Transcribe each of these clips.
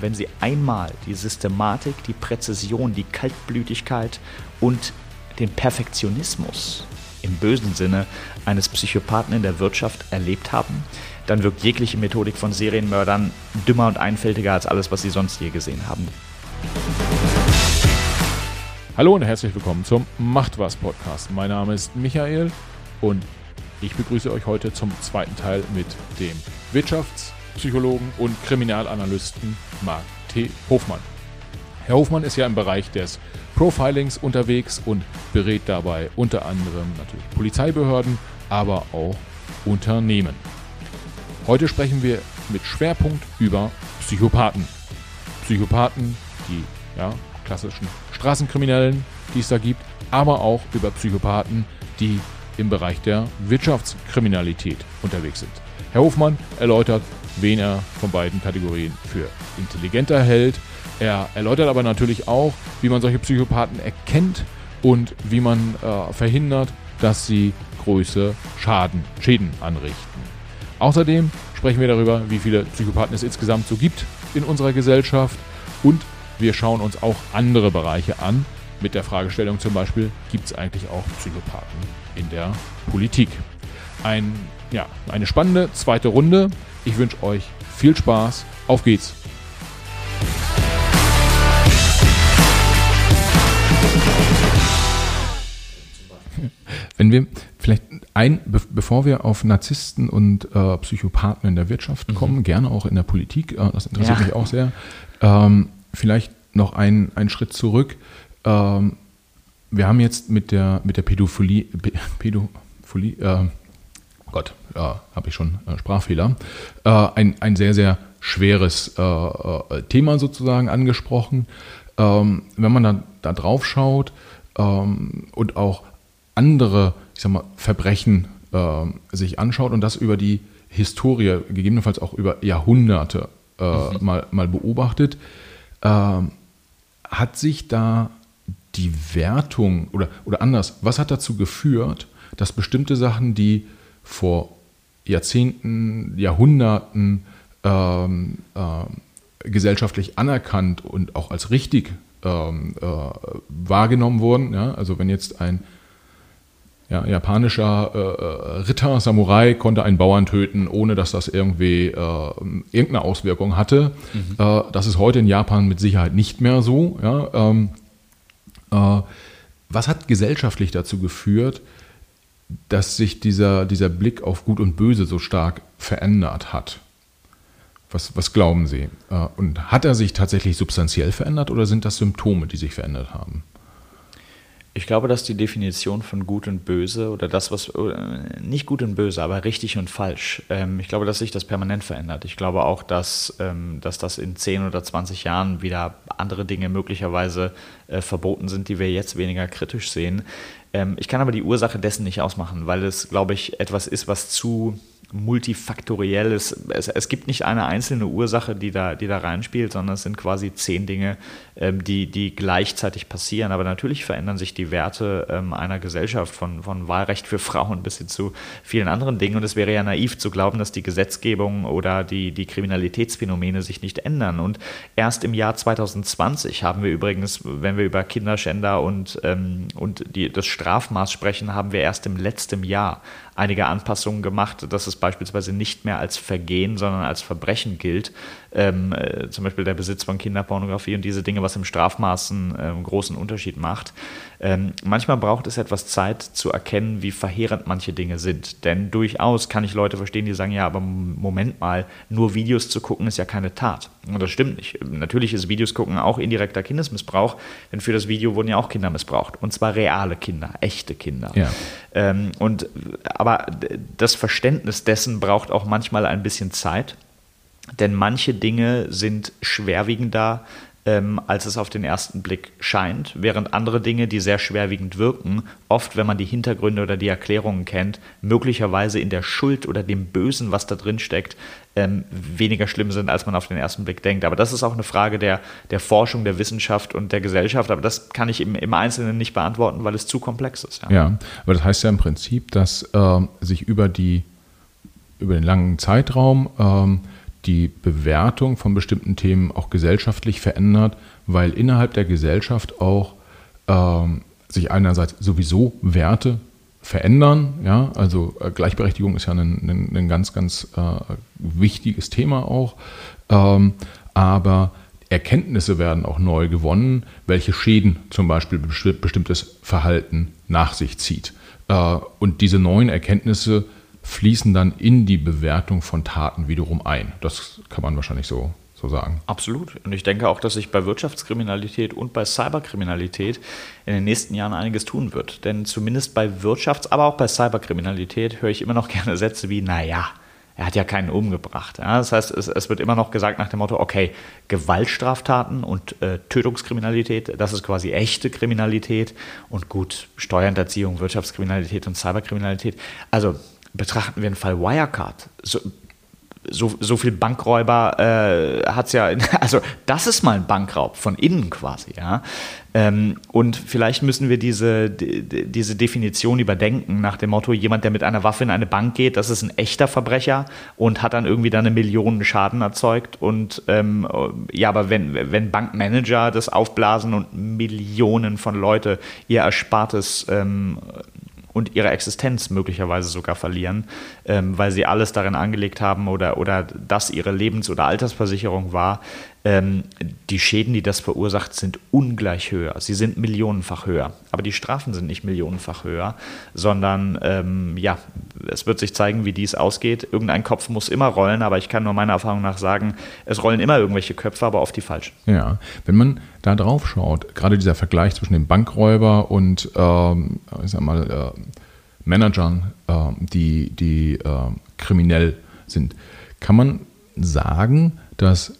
Und wenn Sie einmal die Systematik, die Präzision, die Kaltblütigkeit und den Perfektionismus im bösen Sinne eines Psychopathen in der Wirtschaft erlebt haben, dann wirkt jegliche Methodik von Serienmördern dümmer und einfältiger als alles, was Sie sonst je gesehen haben. Hallo und herzlich willkommen zum Macht was Podcast. Mein Name ist Michael und ich begrüße euch heute zum zweiten Teil mit dem Wirtschaftspsychologen und Kriminalanalysten Marc T. Hofmann. Herr Hofmann ist ja im Bereich des Profilings unterwegs und berät dabei unter anderem natürlich Polizeibehörden, aber auch Unternehmen. Heute sprechen wir mit Schwerpunkt über Psychopathen. Psychopathen, die ja, klassischen Straßenkriminellen, die es da gibt, aber auch über Psychopathen, die im Bereich der Wirtschaftskriminalität unterwegs sind. Herr Hofmann erläutert, wen er von beiden Kategorien für intelligenter hält. Er erläutert aber natürlich auch, wie man solche Psychopathen erkennt und wie man äh, verhindert, dass sie große Schaden, Schäden anrichten. Außerdem sprechen wir darüber, wie viele Psychopathen es insgesamt so gibt in unserer Gesellschaft und wir schauen uns auch andere Bereiche an, mit der Fragestellung zum Beispiel, gibt es eigentlich auch Psychopathen in der Politik? Ein, ja, eine spannende zweite Runde. Ich wünsche euch viel Spaß. Auf geht's! Wenn wir vielleicht ein, bevor wir auf Narzissten und äh, Psychopathen in der Wirtschaft mhm. kommen, mhm. gerne auch in der Politik, äh, das interessiert ja. mich auch sehr, ähm, vielleicht noch einen, einen Schritt zurück. Ähm, wir haben jetzt mit der, mit der Pädophilie, Pädophilie äh, Gott, ja, habe ich schon äh, Sprachfehler, äh, ein, ein sehr, sehr schweres äh, Thema sozusagen angesprochen. Ähm, wenn man da, da drauf schaut ähm, und auch andere, ich sag mal, Verbrechen sich anschaut und das über die Historie, gegebenenfalls auch über Jahrhunderte mhm. mal, mal beobachtet, ähm, hat sich da die Wertung oder, oder anders, was hat dazu geführt, dass bestimmte Sachen, die vor Jahrzehnten, Jahrhunderten ähm, äh, gesellschaftlich anerkannt und auch als richtig ähm, äh, wahrgenommen wurden, ja? also wenn jetzt ein ja, japanischer äh, äh, Ritter, Samurai konnte einen Bauern töten, ohne dass das irgendwie äh, irgendeine Auswirkung hatte. Mhm. Äh, das ist heute in Japan mit Sicherheit nicht mehr so. Ja? Ähm, äh, was hat gesellschaftlich dazu geführt, dass sich dieser, dieser Blick auf Gut und Böse so stark verändert hat? Was, was glauben Sie? Äh, und hat er sich tatsächlich substanziell verändert oder sind das Symptome, die sich verändert haben? Ich glaube, dass die Definition von gut und böse oder das, was nicht gut und böse, aber richtig und falsch, ähm, ich glaube, dass sich das permanent verändert. Ich glaube auch, dass, ähm, dass das in 10 oder 20 Jahren wieder andere Dinge möglicherweise äh, verboten sind, die wir jetzt weniger kritisch sehen. Ähm, ich kann aber die Ursache dessen nicht ausmachen, weil es, glaube ich, etwas ist, was zu multifaktorielles. Es, es, gibt nicht eine einzelne Ursache, die da, die da reinspielt, sondern es sind quasi zehn Dinge, ähm, die, die gleichzeitig passieren. Aber natürlich verändern sich die Werte ähm, einer Gesellschaft von, von Wahlrecht für Frauen bis hin zu vielen anderen Dingen. Und es wäre ja naiv zu glauben, dass die Gesetzgebung oder die, die Kriminalitätsphänomene sich nicht ändern. Und erst im Jahr 2020 haben wir übrigens, wenn wir über Kinderschänder und, ähm, und die, das Strafmaß sprechen, haben wir erst im letzten Jahr einige Anpassungen gemacht, dass es beispielsweise nicht mehr als Vergehen, sondern als Verbrechen gilt. Ähm, äh, zum Beispiel der Besitz von Kinderpornografie und diese Dinge, was im Strafmaßen äh, einen großen Unterschied macht. Ähm, manchmal braucht es etwas Zeit zu erkennen, wie verheerend manche Dinge sind. Denn durchaus kann ich Leute verstehen, die sagen, ja, aber Moment mal, nur Videos zu gucken ist ja keine Tat. Und das stimmt nicht. Natürlich ist Videos gucken auch indirekter Kindesmissbrauch, denn für das Video wurden ja auch Kinder missbraucht. Und zwar reale Kinder, echte Kinder. Ja. Ähm, und, aber das Verständnis dessen braucht auch manchmal ein bisschen Zeit, denn manche Dinge sind schwerwiegender, ähm, als es auf den ersten Blick scheint, während andere Dinge, die sehr schwerwiegend wirken, oft, wenn man die Hintergründe oder die Erklärungen kennt, möglicherweise in der Schuld oder dem Bösen, was da drin steckt, ähm, weniger schlimm sind, als man auf den ersten Blick denkt. Aber das ist auch eine Frage der, der Forschung, der Wissenschaft und der Gesellschaft. Aber das kann ich im, im Einzelnen nicht beantworten, weil es zu komplex ist. Ja, ja aber das heißt ja im Prinzip, dass äh, sich über, die, über den langen Zeitraum ähm, die Bewertung von bestimmten Themen auch gesellschaftlich verändert, weil innerhalb der Gesellschaft auch ähm, sich einerseits sowieso Werte verändern. Ja, also äh, Gleichberechtigung ist ja ein, ein, ein ganz, ganz äh, wichtiges Thema auch. Ähm, aber Erkenntnisse werden auch neu gewonnen, welche Schäden zum Beispiel bestimmtes Verhalten nach sich zieht. Äh, und diese neuen Erkenntnisse fließen dann in die Bewertung von Taten wiederum ein. Das kann man wahrscheinlich so, so sagen. Absolut. Und ich denke auch, dass sich bei Wirtschaftskriminalität und bei Cyberkriminalität in den nächsten Jahren einiges tun wird. Denn zumindest bei Wirtschafts-, aber auch bei Cyberkriminalität höre ich immer noch gerne Sätze wie, naja, er hat ja keinen umgebracht. Ja, das heißt, es, es, wird immer noch gesagt nach dem Motto, okay, Gewaltstraftaten und äh, Tötungskriminalität, das ist quasi echte Kriminalität und gut, Steuerhinterziehung, Wirtschaftskriminalität und Cyberkriminalität. Also betrachten wir den Fall Wirecard. So, so, so viel Bankräuber äh, hat es ja, also das ist mal ein Bankraub von innen quasi, ja. Ähm, und vielleicht müssen wir diese, die, diese Definition überdenken, nach dem Motto, jemand, der mit einer Waffe in eine Bank geht, das ist ein echter Verbrecher und hat dann irgendwie dann eine Million Schaden erzeugt. Und ähm, ja, aber wenn, wenn Bankmanager das aufblasen und Millionen von Leute ihr Erspartes ähm, und ihre Existenz möglicherweise sogar verlieren, ähm, weil sie alles darin angelegt haben oder, oder das ihre Lebens- oder Altersversicherung war. Ähm, die Schäden, die das verursacht, sind ungleich höher. Sie sind millionenfach höher. Aber die Strafen sind nicht millionenfach höher, sondern ähm, ja, es wird sich zeigen, wie dies ausgeht. Irgendein Kopf muss immer rollen, aber ich kann nur meiner Erfahrung nach sagen, es rollen immer irgendwelche Köpfe, aber oft die falschen. Ja, wenn man da drauf schaut, gerade dieser Vergleich zwischen dem Bankräuber und ähm, ich sag mal, äh, Managern, äh, die, die äh, kriminell sind, kann man sagen, dass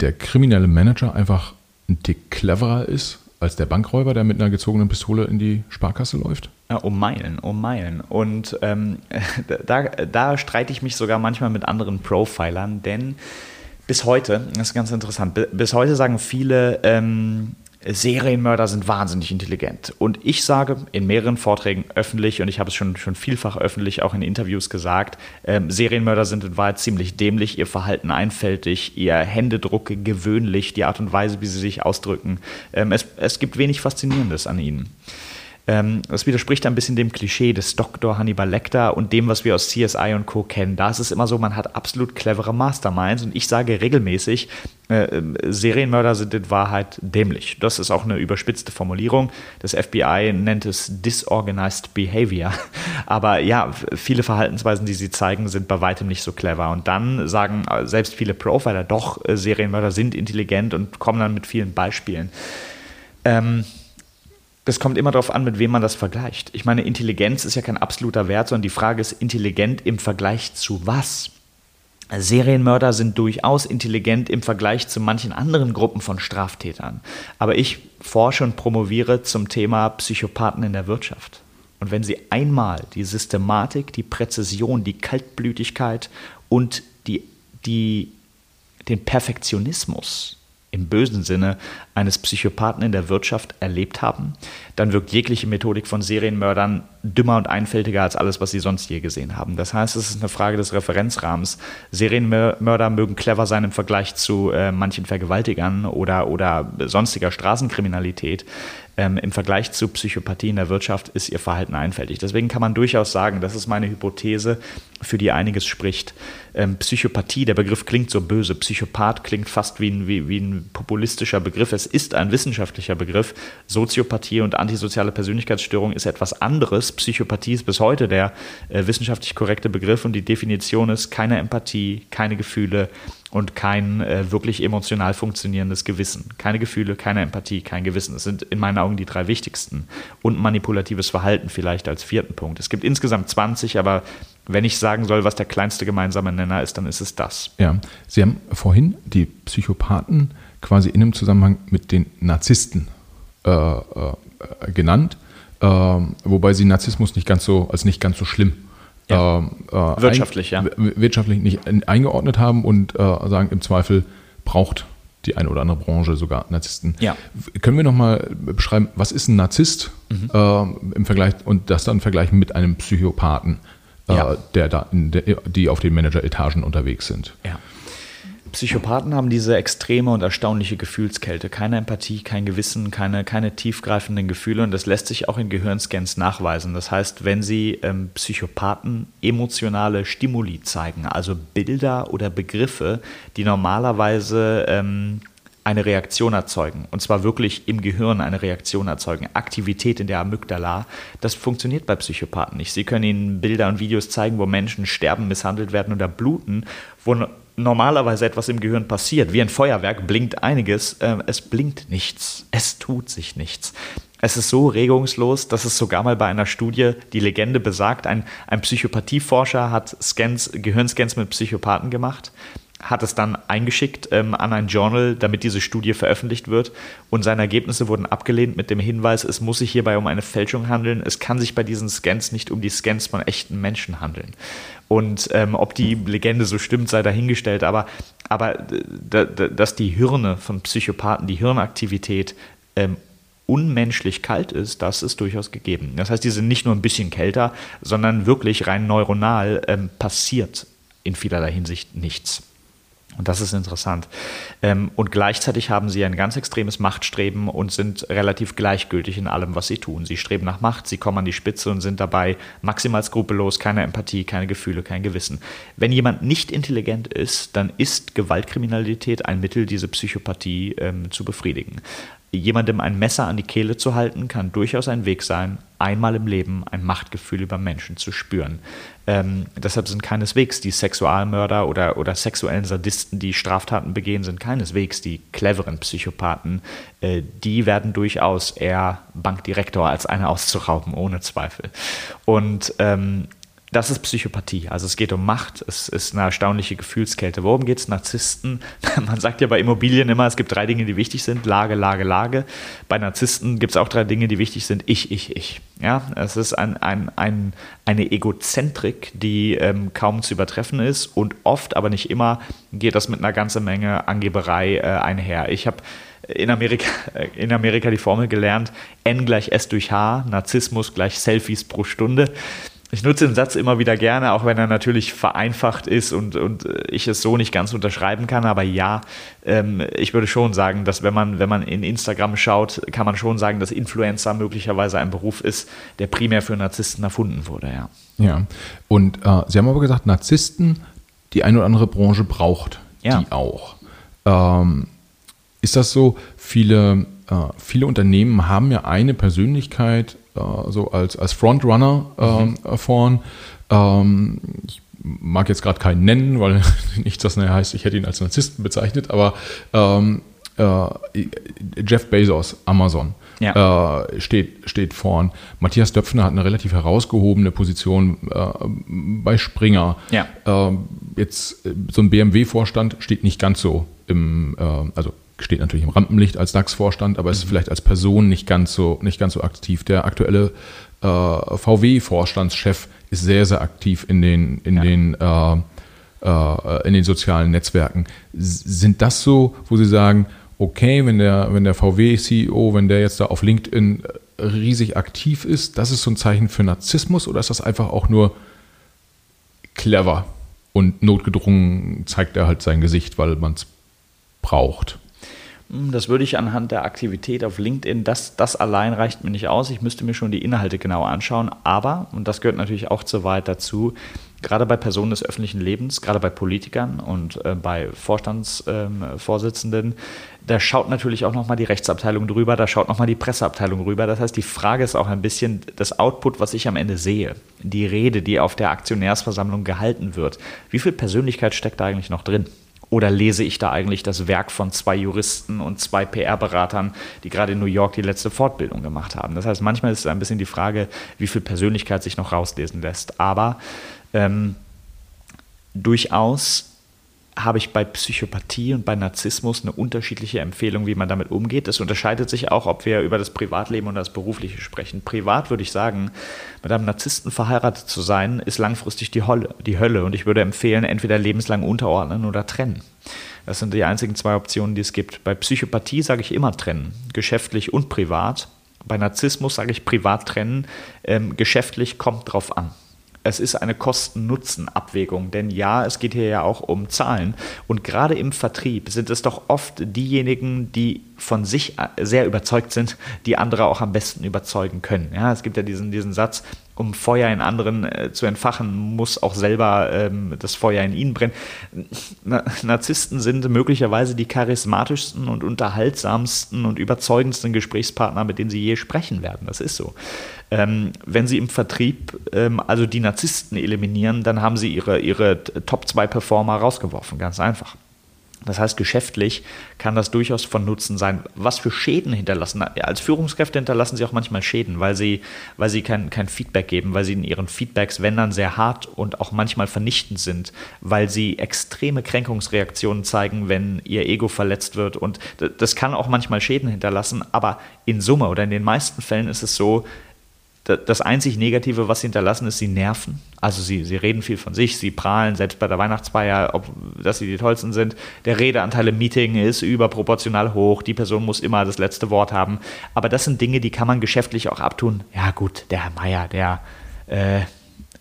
der kriminelle Manager einfach ein Tick cleverer ist als der Bankräuber, der mit einer gezogenen Pistole in die Sparkasse läuft? Ja, um Meilen, um Meilen. Und ähm, da, da streite ich mich sogar manchmal mit anderen Profilern, denn bis heute, das ist ganz interessant, bis heute sagen viele, ähm, Serienmörder sind wahnsinnig intelligent. Und ich sage in mehreren Vorträgen öffentlich, und ich habe es schon, schon vielfach öffentlich auch in Interviews gesagt, ähm, Serienmörder sind in Wahrheit ziemlich dämlich, ihr Verhalten einfältig, ihr Händedruck gewöhnlich, die Art und Weise, wie sie sich ausdrücken. Ähm, es, es gibt wenig Faszinierendes an ihnen. Ähm, das widerspricht ein bisschen dem Klischee des Dr. Hannibal Lecter und dem, was wir aus CSI und Co. kennen. Da ist es immer so, man hat absolut clevere Masterminds und ich sage regelmäßig, äh, Serienmörder sind in Wahrheit dämlich. Das ist auch eine überspitzte Formulierung. Das FBI nennt es Disorganized Behavior. Aber ja, viele Verhaltensweisen, die sie zeigen, sind bei weitem nicht so clever. Und dann sagen selbst viele Profiler, doch, äh, Serienmörder sind intelligent und kommen dann mit vielen Beispielen. Ähm, das kommt immer darauf an, mit wem man das vergleicht. Ich meine, Intelligenz ist ja kein absoluter Wert, sondern die Frage ist intelligent im Vergleich zu was? Serienmörder sind durchaus intelligent im Vergleich zu manchen anderen Gruppen von Straftätern. Aber ich forsche und promoviere zum Thema Psychopathen in der Wirtschaft. Und wenn Sie einmal die Systematik, die Präzision, die Kaltblütigkeit und die, die, den Perfektionismus im bösen Sinne eines Psychopathen in der Wirtschaft erlebt haben, dann wirkt jegliche Methodik von Serienmördern dümmer und einfältiger als alles, was sie sonst je gesehen haben. Das heißt, es ist eine Frage des Referenzrahmens. Serienmörder mögen clever sein im Vergleich zu äh, manchen Vergewaltigern oder, oder sonstiger Straßenkriminalität. Ähm, Im Vergleich zu Psychopathie in der Wirtschaft ist ihr Verhalten einfältig. Deswegen kann man durchaus sagen, das ist meine Hypothese, für die einiges spricht. Ähm, Psychopathie, der Begriff klingt so böse. Psychopath klingt fast wie ein, wie, wie ein populistischer Begriff. Es ist ein wissenschaftlicher Begriff. Soziopathie und antisoziale Persönlichkeitsstörung ist etwas anderes. Psychopathie ist bis heute der äh, wissenschaftlich korrekte Begriff und die Definition ist keine Empathie, keine Gefühle und kein äh, wirklich emotional funktionierendes Gewissen. Keine Gefühle, keine Empathie, kein Gewissen. Das sind in meinen Augen die drei wichtigsten. Und manipulatives Verhalten vielleicht als vierten Punkt. Es gibt insgesamt 20, aber wenn ich sagen soll, was der kleinste gemeinsame Nenner ist, dann ist es das. Ja, Sie haben vorhin die Psychopathen quasi in einem Zusammenhang mit den Narzissten äh, äh, genannt, äh, wobei Sie Narzissmus nicht ganz so als nicht ganz so schlimm ja. Ähm, äh, wirtschaftlich, ja. wirtschaftlich nicht eingeordnet haben und äh, sagen, im Zweifel braucht die eine oder andere Branche sogar Narzissten. Ja. Können wir nochmal beschreiben, was ist ein Narzisst mhm. äh, im Vergleich und das dann vergleichen mit einem Psychopathen? ja. der da, die auf den Manager-Etagen unterwegs sind. Ja. Psychopathen haben diese extreme und erstaunliche Gefühlskälte. Keine Empathie, kein Gewissen, keine, keine tiefgreifenden Gefühle. Und das lässt sich auch in Gehirnscans nachweisen. Das heißt, wenn Sie ähm, Psychopathen emotionale Stimuli zeigen, also Bilder oder Begriffe, die normalerweise ähm, eine Reaktion erzeugen. Und zwar wirklich im Gehirn eine Reaktion erzeugen. Aktivität in der Amygdala. Das funktioniert bei Psychopathen nicht. Sie können ihnen Bilder und Videos zeigen, wo Menschen sterben, misshandelt werden oder bluten, wo normalerweise etwas im Gehirn passiert. Wie ein Feuerwerk blinkt einiges, äh, es blinkt nichts, es tut sich nichts. Es ist so regungslos, dass es sogar mal bei einer Studie, die Legende besagt, ein, ein Psychopathieforscher hat Scans, Gehirnscans mit Psychopathen gemacht hat es dann eingeschickt ähm, an ein Journal, damit diese Studie veröffentlicht wird. Und seine Ergebnisse wurden abgelehnt mit dem Hinweis, es muss sich hierbei um eine Fälschung handeln. Es kann sich bei diesen Scans nicht um die Scans von echten Menschen handeln. Und ähm, ob die Legende so stimmt, sei dahingestellt. Aber, aber dass die Hirne von Psychopathen, die Hirnaktivität ähm, unmenschlich kalt ist, das ist durchaus gegeben. Das heißt, die sind nicht nur ein bisschen kälter, sondern wirklich rein neuronal ähm, passiert in vielerlei Hinsicht nichts. Und das ist interessant. Ähm, und gleichzeitig haben sie ein ganz extremes Machtstreben und sind relativ gleichgültig in allem, was sie tun. Sie streben nach Macht, sie kommen an die Spitze und sind dabei maximal skrupellos, keine Empathie, keine Gefühle, kein Gewissen. Wenn jemand nicht intelligent ist, dann ist Gewaltkriminalität ein Mittel, diese Psychopathie ähm, zu befriedigen. Jemandem ein Messer an die Kehle zu halten, kann durchaus ein Weg sein, einmal im Leben ein Machtgefühl über Menschen zu spüren. Ähm, deshalb sind keineswegs die Sexualmörder oder, oder sexuellen Sadisten, die Straftaten begehen, sind keineswegs die cleveren Psychopathen. Äh, die werden durchaus eher Bankdirektor als eine auszurauben, ohne Zweifel. Und ähm, das ist Psychopathie. Also es geht um Macht, es ist eine erstaunliche Gefühlskälte. Worum geht es? Narzissten. Man sagt ja bei Immobilien immer, es gibt drei Dinge, die wichtig sind. Lage, Lage, Lage. Bei Narzissten gibt es auch drei Dinge, die wichtig sind. Ich, ich, ich. Ja, es ist ein, ein, ein, eine Egozentrik, die ähm, kaum zu übertreffen ist und oft, aber nicht immer, geht das mit einer ganzen Menge Angeberei äh, einher. Ich habe in Amerika, äh, in Amerika die Formel gelernt, N gleich S durch H, Narzissmus gleich Selfies pro Stunde ich nutze den Satz immer wieder gerne, auch wenn er natürlich vereinfacht ist und, und ich es so nicht ganz unterschreiben kann. Aber ja, ähm, ich würde schon sagen, dass wenn man, wenn man in Instagram schaut, kann man schon sagen, dass Influencer möglicherweise ein Beruf ist, der primär für Narzissten erfunden wurde. Ja, ja. und äh, Sie haben aber gesagt, Narzissten, die eine oder andere Branche braucht ja. die auch. Ähm, ist das so? Viele, äh, viele Unternehmen haben ja eine Persönlichkeit, äh, so als, als Frontrunner ähm, mhm. vorn. Ähm, ich mag jetzt gerade keinen nennen, weil nicht das heißt, ich hätte ihn als Narzissten bezeichnet, aber ähm, äh, Jeff Bezos, Amazon. Ja. Äh, steht, steht vorn. Matthias Döpfner hat eine relativ herausgehobene Position äh, bei Springer. Ja. Äh, jetzt so ein BMW-Vorstand steht nicht ganz so im, äh, also steht natürlich im Rampenlicht als DAX-Vorstand, aber ist mhm. vielleicht als Person nicht ganz so, nicht ganz so aktiv. Der aktuelle äh, VW-Vorstandschef ist sehr, sehr aktiv in den, in ja. den äh, äh, in den sozialen Netzwerken. Sind das so, wo Sie sagen, okay, wenn der, wenn der VW-CEO, wenn der jetzt da auf LinkedIn riesig aktiv ist, das ist so ein Zeichen für Narzissmus oder ist das einfach auch nur clever und notgedrungen zeigt er halt sein Gesicht, weil man es braucht? Hm, das würde ich anhand der Aktivität auf LinkedIn, das, das allein reicht mir nicht aus. Ich müsste mir schon die Inhalte genau anschauen. Aber, und das gehört natürlich auch zu weit dazu, gerade bei Personen des öffentlichen Lebens, gerade bei Politikern und äh, bei Vorstandsvorsitzenden, ähm, da schaut natürlich auch nochmal die Rechtsabteilung drüber, da schaut nochmal die Presseabteilung drüber. Das heißt, die Frage ist auch ein bisschen das Output, was ich am Ende sehe. Die Rede, die auf der Aktionärsversammlung gehalten wird. Wie viel Persönlichkeit steckt da eigentlich noch drin? Oder lese ich da eigentlich das Werk von zwei Juristen und zwei PR-Beratern, die gerade in New York die letzte Fortbildung gemacht haben? Das heißt, manchmal ist es ein bisschen die Frage, wie viel Persönlichkeit sich noch rauslesen lässt. Aber ähm, durchaus habe ich bei Psychopathie und bei Narzissmus eine unterschiedliche Empfehlung, wie man damit umgeht. Es unterscheidet sich auch, ob wir über das Privatleben und das Berufliche sprechen. Privat würde ich sagen, mit einem Narzissten verheiratet zu sein, ist langfristig die Hölle. Die Hölle. Und ich würde empfehlen, entweder lebenslang unterordnen oder trennen. Das sind die einzigen zwei Optionen, die es gibt. Bei Psychopathie sage ich immer trennen, geschäftlich und privat. Bei Narzissmus sage ich privat trennen, ähm, geschäftlich kommt drauf an. Es ist eine Kosten-Nutzen-Abwägung, denn ja, es geht hier ja auch um Zahlen. Und gerade im Vertrieb sind es doch oft diejenigen, die von sich sehr überzeugt sind, die andere auch am besten überzeugen können. Ja, es gibt ja diesen, diesen Satz, um Feuer in anderen äh, zu entfachen, muss auch selber ähm, das Feuer in ihnen brennen. Na, Narzissten sind möglicherweise die charismatischsten und unterhaltsamsten und überzeugendsten Gesprächspartner, mit denen sie je sprechen werden. Das ist so. Ähm, wenn sie im Vertrieb ähm, also die Narzissten eliminieren, dann haben sie ihre, ihre Top 2 Performer rausgeworfen, ganz einfach. Das heißt, geschäftlich kann das durchaus von Nutzen sein. Was für Schäden hinterlassen? Als Führungskräfte hinterlassen sie auch manchmal Schäden, weil sie, weil sie kein, kein Feedback geben, weil sie in ihren Feedbacks, wenn dann, sehr hart und auch manchmal vernichtend sind, weil sie extreme Kränkungsreaktionen zeigen, wenn ihr Ego verletzt wird. Und das kann auch manchmal Schäden hinterlassen, aber in Summe oder in den meisten Fällen ist es so, das einzig Negative, was sie hinterlassen, ist, sie nerven. Also sie, sie reden viel von sich, sie prahlen, selbst bei der Weihnachtsfeier, ob, dass sie die Tollsten sind. Der Redeanteil im Meeting ist überproportional hoch, die Person muss immer das letzte Wort haben. Aber das sind Dinge, die kann man geschäftlich auch abtun. Ja gut, der Herr Meier, der äh,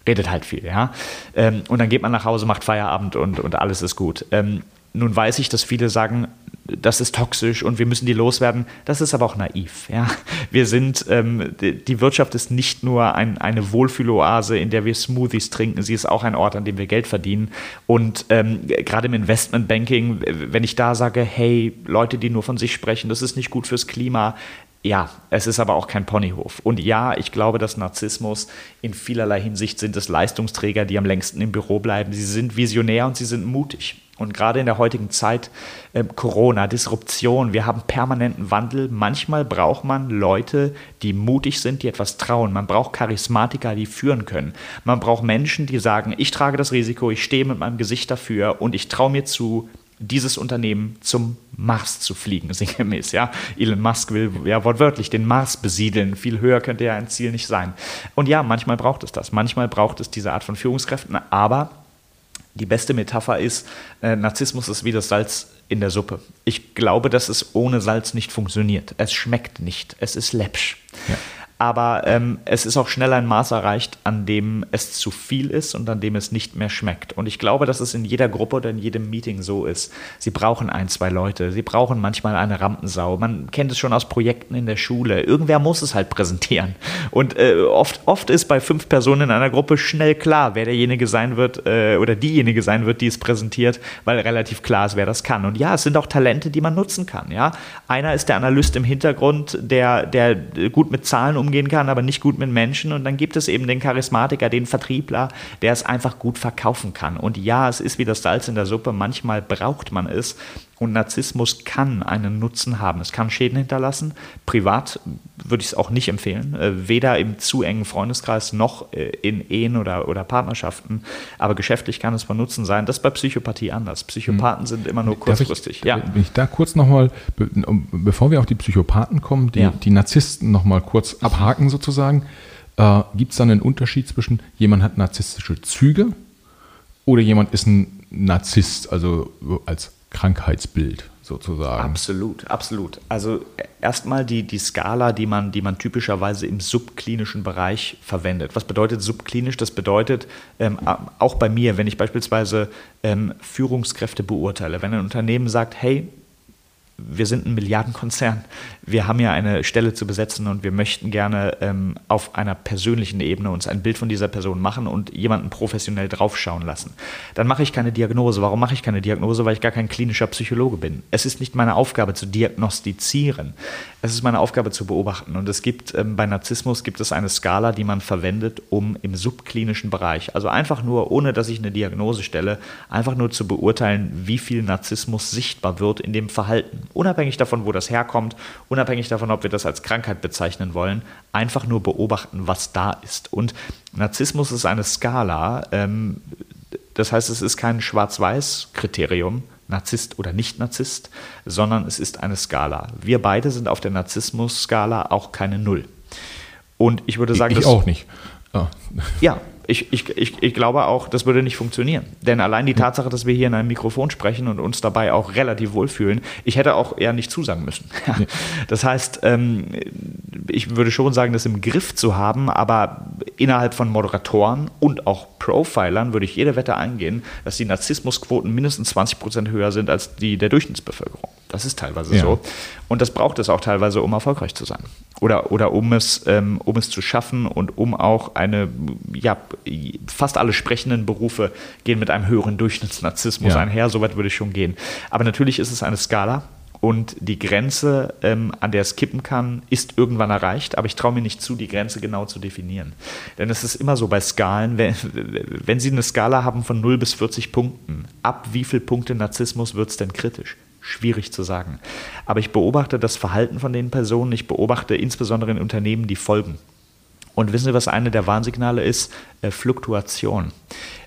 redet halt viel, ja. Ähm, und dann geht man nach Hause, macht Feierabend und, und alles ist gut. Ähm, nun weiß ich, dass viele sagen, das ist toxisch und wir müssen die loswerden. Das ist aber auch naiv. Ja? Wir sind, ähm, die Wirtschaft ist nicht nur ein, eine Wohlfühloase, in der wir Smoothies trinken, sie ist auch ein Ort, an dem wir Geld verdienen. Und ähm, gerade im Investmentbanking, wenn ich da sage, hey, Leute, die nur von sich sprechen, das ist nicht gut fürs Klima, ja, es ist aber auch kein Ponyhof. Und ja, ich glaube, dass Narzissmus in vielerlei Hinsicht sind es Leistungsträger, die am längsten im Büro bleiben. Sie sind visionär und sie sind mutig. Und gerade in der heutigen Zeit, äh, Corona, Disruption, wir haben permanenten Wandel. Manchmal braucht man Leute, die mutig sind, die etwas trauen. Man braucht Charismatiker, die führen können. Man braucht Menschen, die sagen, ich trage das Risiko, ich stehe mit meinem Gesicht dafür und ich traue mir zu, dieses Unternehmen zum Mars zu fliegen, sinngemäß. Ja? Elon Musk will ja wortwörtlich den Mars besiedeln. Viel höher könnte ja ein Ziel nicht sein. Und ja, manchmal braucht es das. Manchmal braucht es diese Art von Führungskräften, aber die beste Metapher ist, äh, Narzissmus ist wie das Salz in der Suppe. Ich glaube, dass es ohne Salz nicht funktioniert. Es schmeckt nicht. Es ist läppsch. Ja aber ähm, es ist auch schnell ein Maß erreicht, an dem es zu viel ist und an dem es nicht mehr schmeckt. Und ich glaube, dass es in jeder Gruppe oder in jedem Meeting so ist. Sie brauchen ein, zwei Leute, sie brauchen manchmal eine Rampensau. Man kennt es schon aus Projekten in der Schule. Irgendwer muss es halt präsentieren. Und äh, oft, oft ist bei fünf Personen in einer Gruppe schnell klar, wer derjenige sein wird äh, oder diejenige sein wird, die es präsentiert, weil relativ klar ist, wer das kann. Und ja, es sind auch Talente, die man nutzen kann. Ja? Einer ist der Analyst im Hintergrund, der, der gut mit Zahlen umgeht umgehen kann, aber nicht gut mit Menschen. Und dann gibt es eben den Charismatiker, den Vertriebler, der es einfach gut verkaufen kann. Und ja, es ist wie das Salz in der Suppe. Manchmal braucht man es. Und Narzissmus kann einen Nutzen haben. Es kann Schäden hinterlassen. Privat würde ich es auch nicht empfehlen. Äh, weder im zu engen Freundeskreis noch äh, in Ehen oder, oder Partnerschaften. Aber geschäftlich kann es von Nutzen sein. Das ist bei Psychopathie anders. Psychopathen hm. sind immer nur kurzfristig. Ich, ja. Wenn ich da kurz nochmal, bevor wir auf die Psychopathen kommen, die, ja. die Narzissten nochmal kurz abhaken sozusagen, äh, gibt es dann einen Unterschied zwischen jemand hat narzisstische Züge oder jemand ist ein Narzisst, also als Krankheitsbild sozusagen. Absolut, absolut. Also erstmal die, die Skala, die man, die man typischerweise im subklinischen Bereich verwendet. Was bedeutet subklinisch? Das bedeutet ähm, auch bei mir, wenn ich beispielsweise ähm, Führungskräfte beurteile, wenn ein Unternehmen sagt, hey, wir sind ein Milliardenkonzern. Wir haben ja eine Stelle zu besetzen und wir möchten gerne ähm, auf einer persönlichen Ebene uns ein Bild von dieser Person machen und jemanden professionell draufschauen lassen. Dann mache ich keine Diagnose. Warum mache ich keine Diagnose? Weil ich gar kein klinischer Psychologe bin. Es ist nicht meine Aufgabe zu diagnostizieren. Es ist meine Aufgabe zu beobachten. Und es gibt ähm, bei Narzissmus gibt es eine Skala, die man verwendet, um im subklinischen Bereich, also einfach nur, ohne dass ich eine Diagnose stelle, einfach nur zu beurteilen, wie viel Narzissmus sichtbar wird in dem Verhalten unabhängig davon, wo das herkommt, unabhängig davon, ob wir das als Krankheit bezeichnen wollen, einfach nur beobachten, was da ist. Und Narzissmus ist eine Skala, ähm, das heißt, es ist kein Schwarz-Weiß-Kriterium, Narzisst oder nicht Narzisst, sondern es ist eine Skala. Wir beide sind auf der Narzissmus-Skala auch keine Null. Und ich würde sagen, ich, ich auch nicht. Oh. Ja, ich, ich, ich, ich glaube auch, das würde nicht funktionieren. Denn allein die Tatsache, dass wir hier in einem Mikrofon sprechen und uns dabei auch relativ wohlfühlen, ich hätte auch eher nicht zusagen müssen. Das heißt, ähm, ich würde schon sagen, das im Griff zu haben, aber innerhalb von Moderatoren und auch Profilern würde ich jede Wette eingehen, dass die Narzissmusquoten mindestens 20 Prozent höher sind als die der Durchschnittsbevölkerung. Das ist teilweise ja. so. Und das braucht es auch teilweise, um erfolgreich zu sein. Oder, oder um, es, ähm, um es zu schaffen und um auch eine, ja, fast alle sprechenden Berufe gehen mit einem höheren Durchschnittsnarzissmus ja. einher. Soweit würde ich schon gehen. Aber natürlich ist es eine Skala. Und die Grenze, ähm, an der es kippen kann, ist irgendwann erreicht, aber ich traue mir nicht zu, die Grenze genau zu definieren. Denn es ist immer so bei Skalen, wenn, wenn Sie eine Skala haben von 0 bis 40 Punkten, ab wie viele Punkte Narzissmus wird es denn kritisch? Schwierig zu sagen. Aber ich beobachte das Verhalten von den Personen, ich beobachte insbesondere in Unternehmen die Folgen. Und wissen Sie, was eine der Warnsignale ist? Äh, Fluktuation.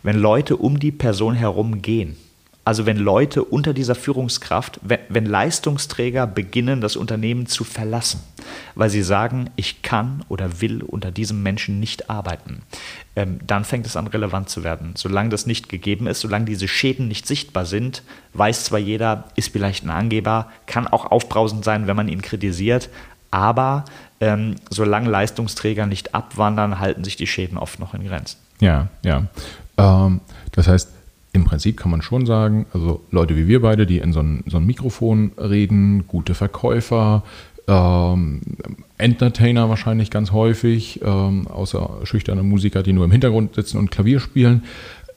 Wenn Leute um die Person herum gehen, also wenn Leute unter dieser Führungskraft, wenn, wenn, Leistungsträger beginnen, das Unternehmen zu verlassen, weil sie sagen, ich kann oder will unter diesem Menschen nicht arbeiten, ähm, dann fängt es an relevant zu werden. Solange das nicht gegeben ist, solange diese Schäden nicht sichtbar sind, weiß zwar jeder, ist vielleicht ein Angeber, kann auch aufbrausend sein, wenn man ihn kritisiert, aber ähm, solange Leistungsträger nicht abwandern, halten sich die Schäden oft noch in Grenzen. Ja, ja. Ähm, das heißt, im Prinzip kann man schon sagen, also Leute wie wir beide, die in so ein, so ein Mikrofon reden, gute Verkäufer, ähm, Entertainer wahrscheinlich ganz häufig, ähm, außer schüchterne Musiker, die nur im Hintergrund sitzen und Klavier spielen,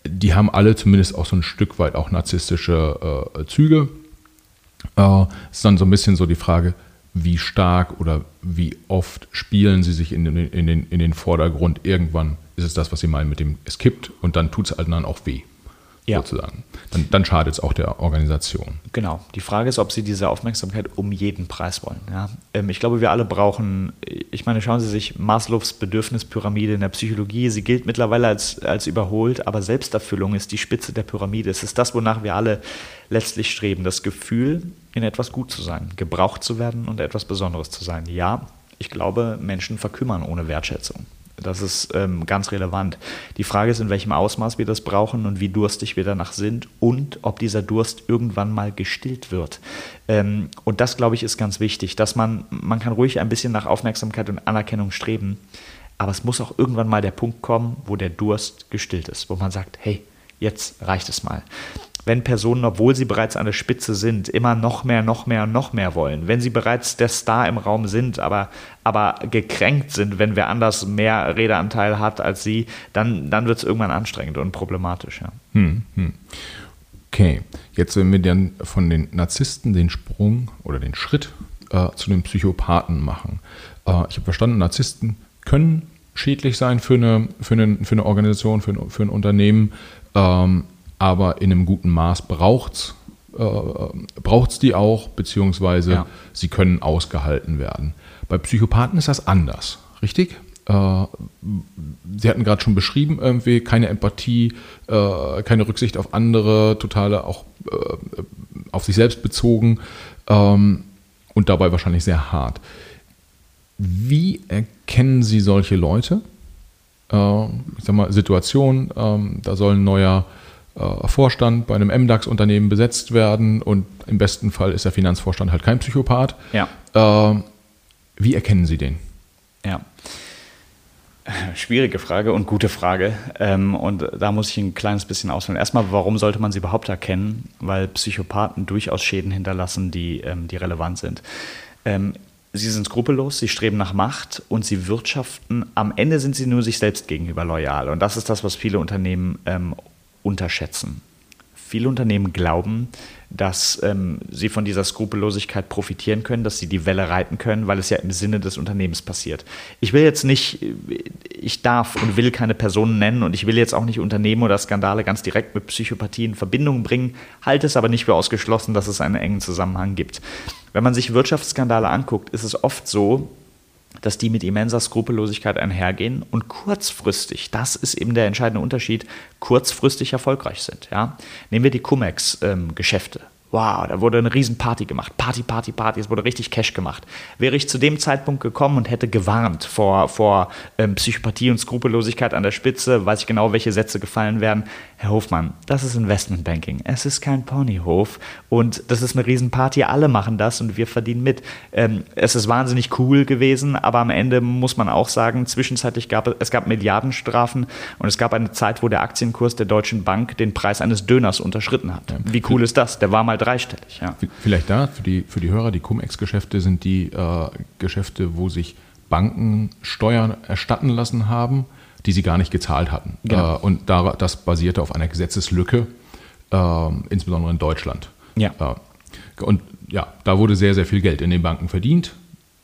die haben alle zumindest auch so ein Stück weit auch narzisstische äh, Züge. Äh, ist dann so ein bisschen so die Frage, wie stark oder wie oft spielen sie sich in den, in den, in den Vordergrund. Irgendwann ist es das, was sie meinen mit dem, es kippt und dann tut es halt dann auch weh ja. sozusagen. Dann, dann schadet es auch der Organisation. Genau. Die Frage ist, ob Sie diese Aufmerksamkeit um jeden Preis wollen. Ja? Ähm, ich glaube, wir alle brauchen, ich meine, schauen Sie sich Maslows Bedürfnispyramide in der Psychologie. Sie gilt mittlerweile als, als überholt, aber Selbsterfüllung ist die Spitze der Pyramide. Es ist das, wonach wir alle letztlich streben. Das Gefühl, in etwas gut zu sein, gebraucht zu werden und etwas Besonderes zu sein. Ja, ich glaube, Menschen verkümmern ohne Wertschätzung. Das ist ähm, ganz relevant. Die Frage ist, in welchem Ausmaß wir das brauchen und wie durstig wir danach sind und ob dieser Durst irgendwann mal gestillt wird. Ähm, und das, glaube ich, ist ganz wichtig, dass man, man kann ruhig ein bisschen nach Aufmerksamkeit und Anerkennung streben, aber es muss auch irgendwann mal der Punkt kommen, wo der Durst gestillt ist, wo man sagt, hey, jetzt reicht es mal wenn Personen, obwohl sie bereits an der Spitze sind, immer noch mehr, noch mehr, noch mehr wollen. Wenn sie bereits der Star im Raum sind, aber, aber gekränkt sind, wenn wer anders mehr Redeanteil hat als sie, dann, dann wird es irgendwann anstrengend und problematisch. Ja. Hm, hm. Okay, jetzt wenn wir dann von den Narzissten den Sprung oder den Schritt äh, zu den Psychopathen machen. Äh, ich habe verstanden, Narzissten können schädlich sein für eine, für eine, für eine Organisation, für ein, für ein Unternehmen. Ähm, aber in einem guten Maß braucht es äh, die auch, beziehungsweise ja. sie können ausgehalten werden. Bei Psychopathen ist das anders, richtig? Äh, sie hatten gerade schon beschrieben, irgendwie keine Empathie, äh, keine Rücksicht auf andere, totale auch äh, auf sich selbst bezogen ähm, und dabei wahrscheinlich sehr hart. Wie erkennen Sie solche Leute? Ich sag mal, Situation, ähm, da soll ein neuer äh, Vorstand bei einem MDAX-Unternehmen besetzt werden und im besten Fall ist der Finanzvorstand halt kein Psychopath. Ja. Äh, wie erkennen Sie den? Ja. Schwierige Frage und gute Frage. Ähm, und da muss ich ein kleines bisschen ausholen. Erstmal, warum sollte man sie überhaupt erkennen? Weil Psychopathen durchaus Schäden hinterlassen, die, ähm, die relevant sind. Ähm, sie sind skrupellos, sie streben nach Macht und sie wirtschaften. Am Ende sind sie nur sich selbst gegenüber loyal. Und das ist das, was viele Unternehmen unterschätzen. Viele Unternehmen glauben, dass ähm, sie von dieser Skrupellosigkeit profitieren können, dass sie die Welle reiten können, weil es ja im Sinne des Unternehmens passiert. Ich will jetzt nicht, ich darf und will keine Personen nennen und ich will jetzt auch nicht Unternehmen oder Skandale ganz direkt mit Psychopathie in Verbindung bringen, halte es aber nicht für ausgeschlossen, dass es einen engen Zusammenhang gibt. Wenn man sich Wirtschaftsskandale anguckt, ist es oft so, dass die mit immenser Skrupellosigkeit einhergehen und kurzfristig, das ist eben der entscheidende Unterschied, kurzfristig erfolgreich sind. Ja? Nehmen wir die Cum-Ex-Geschäfte. Wow, da wurde eine Riesenparty gemacht. Party, Party, Party. Es wurde richtig Cash gemacht. Wäre ich zu dem Zeitpunkt gekommen und hätte gewarnt vor, vor ähm, Psychopathie und Skrupellosigkeit an der Spitze, weiß ich genau, welche Sätze gefallen werden. Herr Hofmann, das ist Investmentbanking. Es ist kein Ponyhof und das ist eine Riesenparty. Alle machen das und wir verdienen mit. Ähm, es ist wahnsinnig cool gewesen, aber am Ende muss man auch sagen, zwischenzeitlich gab es, es gab Milliardenstrafen und es gab eine Zeit, wo der Aktienkurs der Deutschen Bank den Preis eines Döners unterschritten hat. Wie cool ist das? Der war mal dreistellig. Ja. Vielleicht da für die, für die Hörer, die Cum-Ex-Geschäfte sind die äh, Geschäfte, wo sich Banken Steuern erstatten lassen haben, die sie gar nicht gezahlt hatten. Genau. Äh, und da, das basierte auf einer Gesetzeslücke, äh, insbesondere in Deutschland. Ja. Äh, und ja, da wurde sehr, sehr viel Geld in den Banken verdient.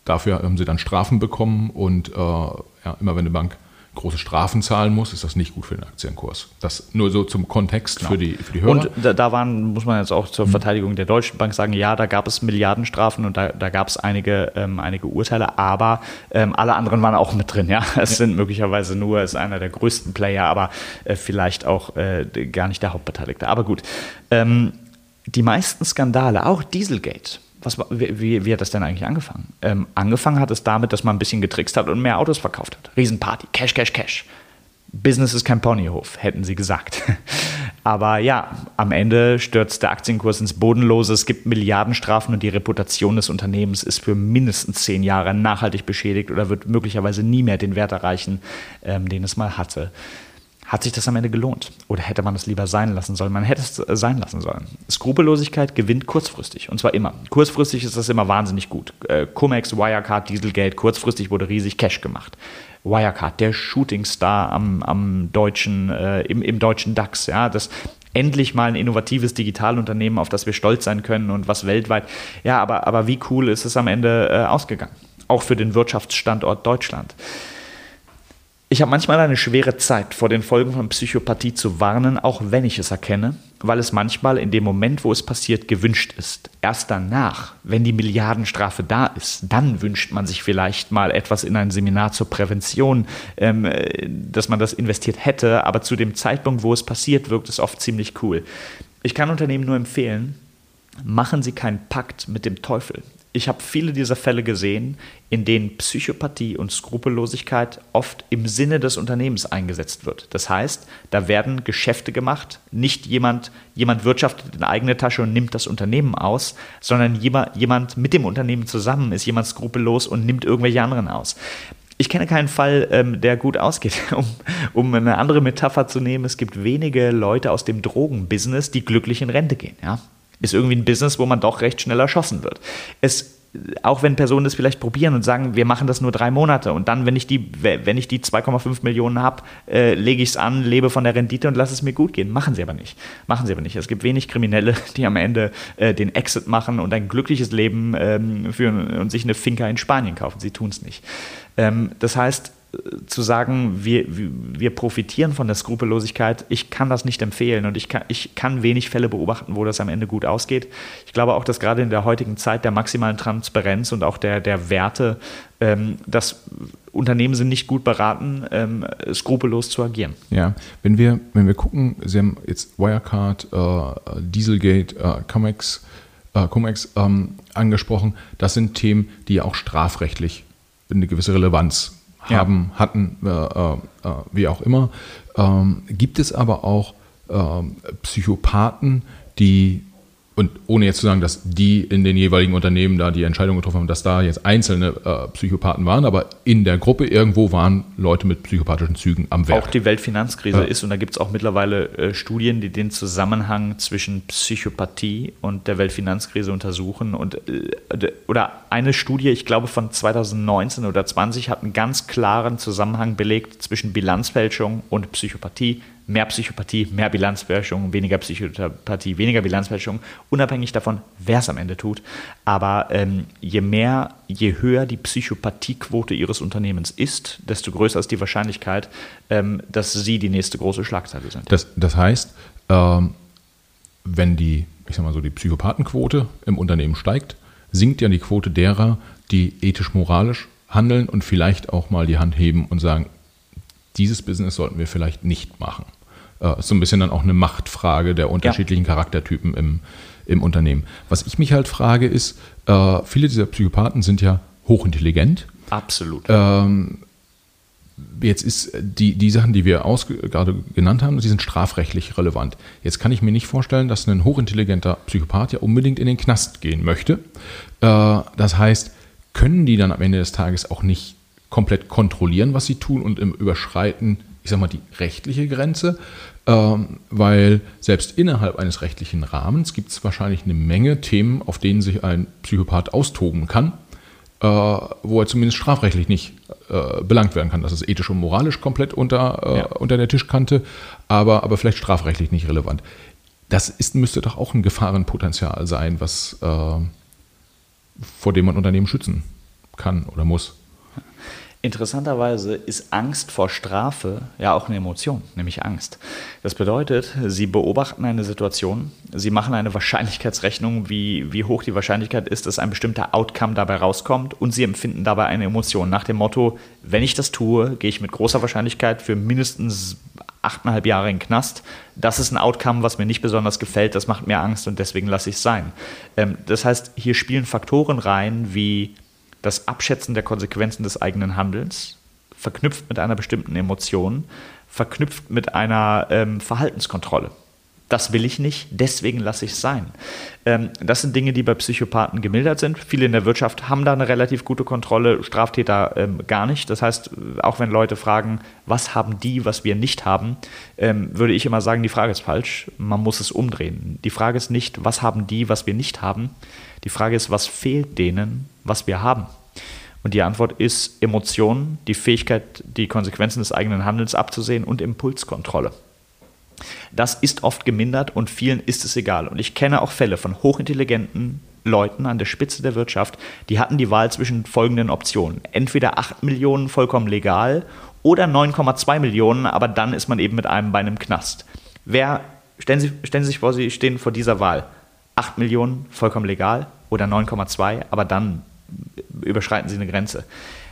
Dafür haben sie dann Strafen bekommen und äh, ja, immer wenn eine Bank große Strafen zahlen muss, ist das nicht gut für den Aktienkurs. Das nur so zum Kontext genau. für, die, für die Hörer. Und da, da, waren, muss man jetzt auch zur mhm. Verteidigung der Deutschen Bank sagen, ja, da gab es Milliardenstrafen und da, da gab es einige, ähm, einige Urteile, aber ähm, alle anderen waren auch mit drin. Ja, es ja. sind möglicherweise nur, ist einer der größten Player, aber äh, vielleicht auch äh, gar nicht der Hauptbeteiligte. Aber gut. Ähm, die meisten Skandale, auch Dieselgate, was, wie, wie, hat das denn eigentlich angefangen? Ähm, angefangen hat es damit, dass man ein bisschen getrickst hat und mehr Autos verkauft hat. Riesenparty, Cash, Cash, Cash. Business ist kein Ponyhof, hätten sie gesagt. Aber ja, am Ende stürzt der Aktienkurs ins Bodenlose. Es gibt Milliardenstrafen und die Reputation des Unternehmens ist für mindestens zehn Jahre nachhaltig beschädigt oder wird möglicherweise nie mehr den Wert erreichen, ähm, den es mal hatte. Hat sich das am Ende gelohnt? Oder hätte man es lieber sein lassen sollen? Man hätte es äh, sein lassen sollen. Skrupellosigkeit gewinnt kurzfristig. Und zwar immer. Kurzfristig ist das immer wahnsinnig gut. Äh, Cumex, Wirecard, Dieselgate, kurzfristig wurde riesig Cash gemacht. Wirecard, der Shootingstar am, am deutschen, äh, im, im deutschen DAX, ja, das endlich mal ein innovatives Digitalunternehmen, auf das wir stolz sein können und was weltweit. Ja, aber, aber wie cool ist es am Ende äh, ausgegangen? Auch für den Wirtschaftsstandort Deutschland. Ich habe manchmal eine schwere Zeit, vor den Folgen von Psychopathie zu warnen, auch wenn ich es erkenne, weil es manchmal in dem Moment, wo es passiert, gewünscht ist. Erst danach, wenn die Milliardenstrafe da ist, dann wünscht man sich vielleicht mal etwas in ein Seminar zur Prävention, ähm, dass man das investiert hätte, aber zu dem Zeitpunkt, wo es passiert, wirkt es oft ziemlich cool. Ich kann Unternehmen nur empfehlen, machen Sie keinen Pakt mit dem Teufel ich habe viele dieser Fälle gesehen, in denen Psychopathie und Skrupellosigkeit oft im Sinne des Unternehmens eingesetzt wird. Das heißt, da werden Geschäfte gemacht, nicht jemand, jemand wirtschaftet in eigene Tasche und nimmt das Unternehmen aus, sondern jemand mit dem Unternehmen zusammen ist jemand skrupellos und nimmt irgendwelche anderen aus. Ich kenne keinen Fall, ähm, der gut ausgeht. Um, um, eine andere Metapher zu nehmen, es gibt wenige Leute aus dem Drogenbusiness, die glücklich in Rente gehen. Ja? Ist irgendwie ein Business, wo man doch recht schnell erschossen wird. Es auch wenn Personen das vielleicht probieren und sagen, wir machen das nur drei Monate und dann, wenn ich die, wenn ich die 2,5 Millionen habe, äh, lege ich es an, lebe von der Rendite und lasse es mir gut gehen. Machen sie aber nicht. Machen sie aber nicht. Es gibt wenig Kriminelle, die am Ende äh, den Exit machen und ein glückliches Leben ähm, führen und sich eine Finca in Spanien kaufen. Sie tun es nicht. Ähm, das heißt, zu sagen, wir, wir profitieren von der Skrupellosigkeit, ich kann das nicht empfehlen und ich kann, ich kann wenig Fälle beobachten, wo das am Ende gut ausgeht. Ich glaube auch, dass gerade in der heutigen Zeit der maximalen Transparenz und auch der, der Werte, ähm, dass Unternehmen sind nicht gut beraten, ähm, skrupellos zu agieren. Ja, wenn wir, wenn wir gucken, Sie haben jetzt Wirecard, äh, Dieselgate, äh, Comex, äh, Comex ähm, angesprochen, das sind Themen, die auch strafrechtlich eine gewisse Relevanz haben, ja. hatten, äh, äh, äh, wie auch immer. Ähm, gibt es aber auch ähm, Psychopathen, die und ohne jetzt zu sagen, dass die in den jeweiligen Unternehmen da die Entscheidung getroffen haben, dass da jetzt einzelne äh, Psychopathen waren, aber in der Gruppe irgendwo waren Leute mit psychopathischen Zügen am Werk. Auch die Weltfinanzkrise ja. ist, und da gibt es auch mittlerweile äh, Studien, die den Zusammenhang zwischen Psychopathie und der Weltfinanzkrise untersuchen. Und, äh, oder eine Studie, ich glaube von 2019 oder 20, hat einen ganz klaren Zusammenhang belegt zwischen Bilanzfälschung und Psychopathie mehr Psychopathie, mehr Bilanzfälschung, weniger Psychopathie, weniger Bilanzfälschung, unabhängig davon, wer es am Ende tut. Aber ähm, je mehr, je höher die Psychopathiequote Ihres Unternehmens ist, desto größer ist die Wahrscheinlichkeit, ähm, dass Sie die nächste große Schlagzeile sind. Das, das heißt, ähm, wenn die, ich sag mal so, die Psychopathenquote im Unternehmen steigt, sinkt ja die Quote derer, die ethisch-moralisch handeln und vielleicht auch mal die Hand heben und sagen, dieses Business sollten wir vielleicht nicht machen. Äh, ist so ein bisschen dann auch eine Machtfrage der unterschiedlichen ja. Charaktertypen im, im Unternehmen. Was ich mich halt frage ist, äh, viele dieser Psychopathen sind ja hochintelligent. Absolut. Ähm, jetzt ist die, die Sachen, die wir gerade genannt haben, die sind strafrechtlich relevant. Jetzt kann ich mir nicht vorstellen, dass ein hochintelligenter Psychopath ja unbedingt in den Knast gehen möchte. Äh, das heißt, können die dann am Ende des Tages auch nicht komplett kontrollieren, was sie tun und im Überschreiten, ich sag mal, die rechtliche Grenze, ähm, weil selbst innerhalb eines rechtlichen Rahmens gibt es wahrscheinlich eine Menge Themen, auf denen sich ein Psychopath austoben kann, äh, wo er zumindest strafrechtlich nicht äh, belangt werden kann. Das ist ethisch und moralisch komplett unter, äh, ja. unter der Tischkante, aber, aber vielleicht strafrechtlich nicht relevant. Das ist, müsste doch auch ein Gefahrenpotenzial sein, was, vor dem man Unternehmen schützen kann oder muss. Interessanterweise ist Angst vor Strafe ja auch eine Emotion, nämlich Angst. Das bedeutet, Sie beobachten eine Situation, Sie machen eine Wahrscheinlichkeitsrechnung, wie, wie hoch die Wahrscheinlichkeit ist, dass ein bestimmter Outcome dabei rauskommt und Sie empfinden dabei eine Emotion nach dem Motto, wenn ich das tue, gehe ich mit großer Wahrscheinlichkeit für mindestens achteinhalb Jahre in den Knast. Das ist ein Outcome, was mir nicht besonders gefällt, das macht mir Angst und deswegen lasse ich es sein. Ähm, das heißt, hier spielen Faktoren rein wie das Abschätzen der Konsequenzen des eigenen Handelns, verknüpft mit einer bestimmten Emotion, verknüpft mit einer ähm, Verhaltenskontrolle. Das will ich nicht, deswegen lasse ich es sein. Ähm, das sind Dinge, die bei Psychopathen gemildert sind. Viele in der Wirtschaft haben da eine relativ gute Kontrolle, Straftäter ähm, gar nicht. Das heißt, auch wenn Leute fragen, was haben die, was wir nicht haben, ähm, würde ich immer sagen, die Frage ist falsch. Man muss es umdrehen. Die Frage ist nicht, was haben die, was wir nicht haben. Die Frage ist, was fehlt denen, was wir haben? Und die Antwort ist Emotionen, die Fähigkeit, die Konsequenzen des eigenen Handelns abzusehen und Impulskontrolle. Das ist oft gemindert und vielen ist es egal. Und ich kenne auch Fälle von hochintelligenten Leuten an der Spitze der Wirtschaft, die hatten die Wahl zwischen folgenden Optionen. Entweder 8 Millionen vollkommen legal oder 9,2 Millionen, aber dann ist man eben mit einem Bein im Knast. Wer, stellen Sie, stellen Sie sich vor, Sie stehen vor dieser Wahl. 8 Millionen vollkommen legal oder 9,2, aber dann überschreiten Sie eine Grenze.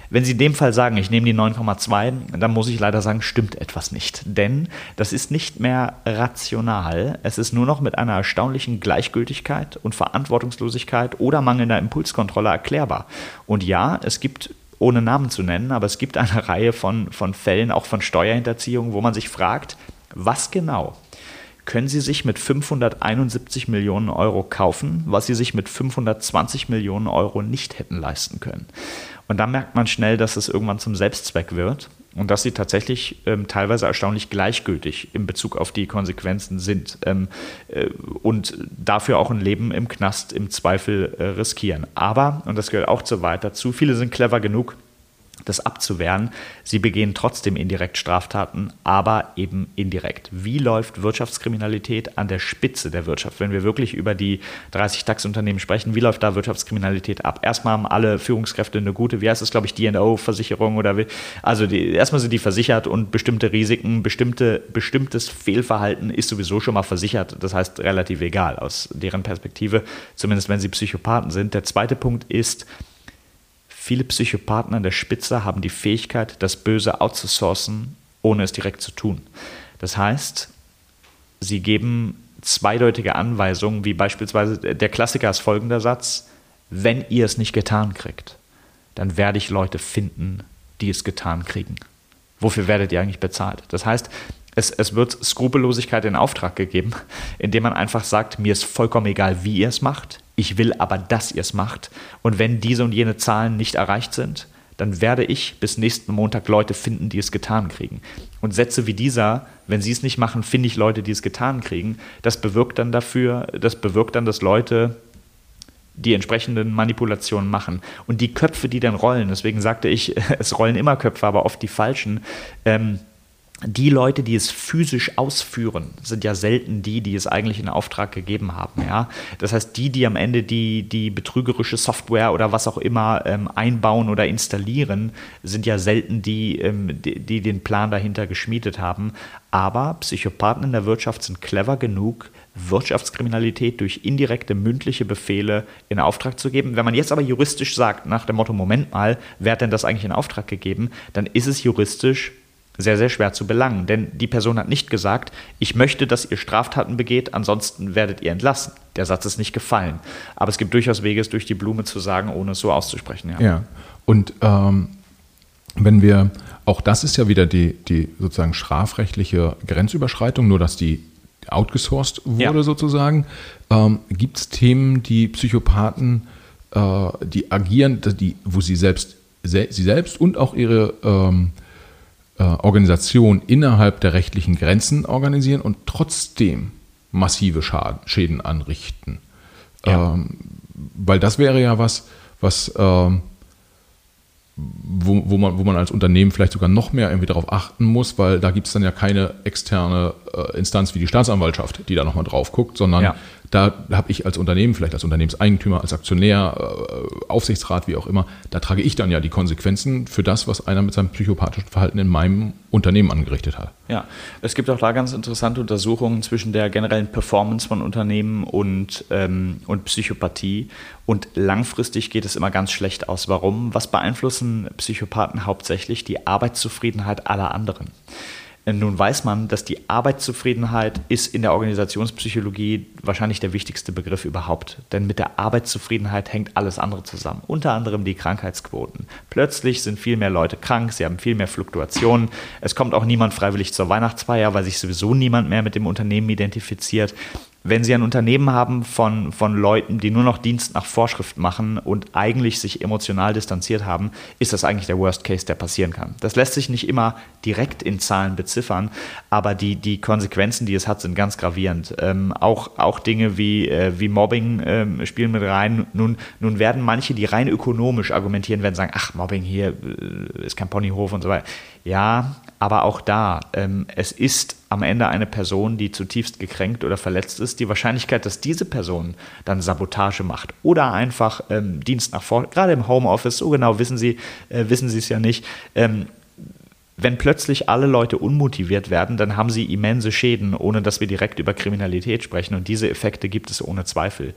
Wenn Sie in dem Fall sagen, ich nehme die 9,2, dann muss ich leider sagen, stimmt etwas nicht. Denn das ist nicht mehr rational. Es ist nur noch mit einer erstaunlichen Gleichgültigkeit und Verantwortungslosigkeit oder mangelnder Impulskontrolle erklärbar. Und ja, es gibt ohne Namen zu nennen, aber es gibt eine Reihe von, von Fällen, auch von Steuerhinterziehungen, wo man sich fragt, was genau können Sie sich mit 571 Millionen Euro kaufen, was Sie sich mit 520 Millionen Euro nicht hätten leisten können. Und dann merkt man schnell, dass es irgendwann zum Selbstzweck wird und dass sie tatsächlich ähm, teilweise erstaunlich gleichgültig in Bezug auf die Konsequenzen sind ähm, äh, und dafür auch ein Leben im Knast im Zweifel äh, riskieren. Aber, und das gehört auch zu weit dazu, viele sind clever genug, das abzuwehren. Sie begehen trotzdem indirekt Straftaten, aber eben indirekt. Wie läuft Wirtschaftskriminalität an der Spitze der Wirtschaft? Wenn wir wirklich über die 30 DAX-Unternehmen sprechen, wie läuft da Wirtschaftskriminalität ab? Erstmal haben alle Führungskräfte eine gute, wie heißt es, glaube ich, DNO-Versicherung oder wie, also die, erstmal sind die versichert und bestimmte Risiken, bestimmte, bestimmtes Fehlverhalten ist sowieso schon mal versichert. Das heißt relativ egal aus deren Perspektive, zumindest wenn sie Psychopathen sind. Der zweite Punkt ist, Viele Psychopathen an der Spitze haben die Fähigkeit, das Böse outzusourcen, ohne es direkt zu tun. Das heißt, sie geben zweideutige Anweisungen, wie beispielsweise der Klassiker ist folgender Satz, wenn ihr es nicht getan kriegt, dann werde ich Leute finden, die es getan kriegen. Wofür werdet ihr eigentlich bezahlt? Das heißt, es, es wird Skrupellosigkeit in Auftrag gegeben, indem man einfach sagt, mir ist vollkommen egal, wie ihr es macht, ich will aber, dass ihr es macht. Und wenn diese und jene Zahlen nicht erreicht sind, dann werde ich bis nächsten Montag Leute finden, die es getan kriegen. Und Sätze wie dieser, wenn sie es nicht machen, finde ich Leute, die es getan kriegen, das bewirkt dann dafür, das bewirkt dann, dass Leute die entsprechenden Manipulationen machen. Und die Köpfe, die dann rollen, deswegen sagte ich, es rollen immer Köpfe, aber oft die falschen, ähm, die Leute, die es physisch ausführen, sind ja selten die, die es eigentlich in Auftrag gegeben haben. Ja? Das heißt, die, die am Ende die, die betrügerische Software oder was auch immer ähm, einbauen oder installieren, sind ja selten die, ähm, die, die den Plan dahinter geschmiedet haben. Aber Psychopathen in der Wirtschaft sind clever genug, Wirtschaftskriminalität durch indirekte mündliche Befehle in Auftrag zu geben. Wenn man jetzt aber juristisch sagt, nach dem Motto, Moment mal, wer hat denn das eigentlich in Auftrag gegeben, dann ist es juristisch sehr, sehr schwer zu belangen. Denn die Person hat nicht gesagt, ich möchte, dass ihr Straftaten begeht, ansonsten werdet ihr entlassen. Der Satz ist nicht gefallen. Aber es gibt durchaus Wege, es durch die Blume zu sagen, ohne es so auszusprechen. Ja, ja. und ähm, wenn wir, auch das ist ja wieder die, die sozusagen strafrechtliche Grenzüberschreitung, nur dass die outgesourced wurde ja. sozusagen. Ähm, gibt es Themen, die Psychopathen, äh, die agieren, die, wo sie selbst, se, sie selbst und auch ihre ähm, äh, Organisation innerhalb der rechtlichen Grenzen organisieren und trotzdem massive Schaden, Schäden anrichten. Ja. Ähm, weil das wäre ja was, was ähm, wo, wo, man, wo man als Unternehmen vielleicht sogar noch mehr irgendwie darauf achten muss, weil da gibt es dann ja keine externe äh, Instanz wie die Staatsanwaltschaft, die da nochmal drauf guckt, sondern ja. Da habe ich als Unternehmen, vielleicht als Unternehmenseigentümer, als Aktionär, äh, Aufsichtsrat, wie auch immer, da trage ich dann ja die Konsequenzen für das, was einer mit seinem psychopathischen Verhalten in meinem Unternehmen angerichtet hat. Ja, es gibt auch da ganz interessante Untersuchungen zwischen der generellen Performance von Unternehmen und, ähm, und Psychopathie. Und langfristig geht es immer ganz schlecht aus. Warum? Was beeinflussen Psychopathen hauptsächlich? Die Arbeitszufriedenheit aller anderen. Nun weiß man, dass die Arbeitszufriedenheit ist in der Organisationspsychologie wahrscheinlich der wichtigste Begriff überhaupt. Denn mit der Arbeitszufriedenheit hängt alles andere zusammen. Unter anderem die Krankheitsquoten. Plötzlich sind viel mehr Leute krank, sie haben viel mehr Fluktuationen. Es kommt auch niemand freiwillig zur Weihnachtsfeier, weil sich sowieso niemand mehr mit dem Unternehmen identifiziert wenn Sie ein Unternehmen haben von, von Leuten, die nur noch Dienst nach Vorschrift machen und eigentlich sich emotional distanziert haben, ist das eigentlich der Worst Case, der passieren kann. Das lässt sich nicht immer direkt in Zahlen beziffern, aber die, die Konsequenzen, die es hat, sind ganz gravierend. Ähm, auch, auch Dinge wie, äh, wie Mobbing ähm, spielen mit rein. Nun, nun werden manche, die rein ökonomisch argumentieren, werden sagen, ach, Mobbing hier äh, ist kein Ponyhof und so weiter. Ja, aber auch da, ähm, es ist am Ende eine Person, die zutiefst gekränkt oder verletzt ist. Die Wahrscheinlichkeit, dass diese Person dann Sabotage macht oder einfach ähm, Dienst nach vor, gerade im Homeoffice, so genau wissen Sie, äh, wissen Sie es ja nicht. Ähm, wenn plötzlich alle Leute unmotiviert werden, dann haben sie immense Schäden, ohne dass wir direkt über Kriminalität sprechen. Und diese Effekte gibt es ohne Zweifel.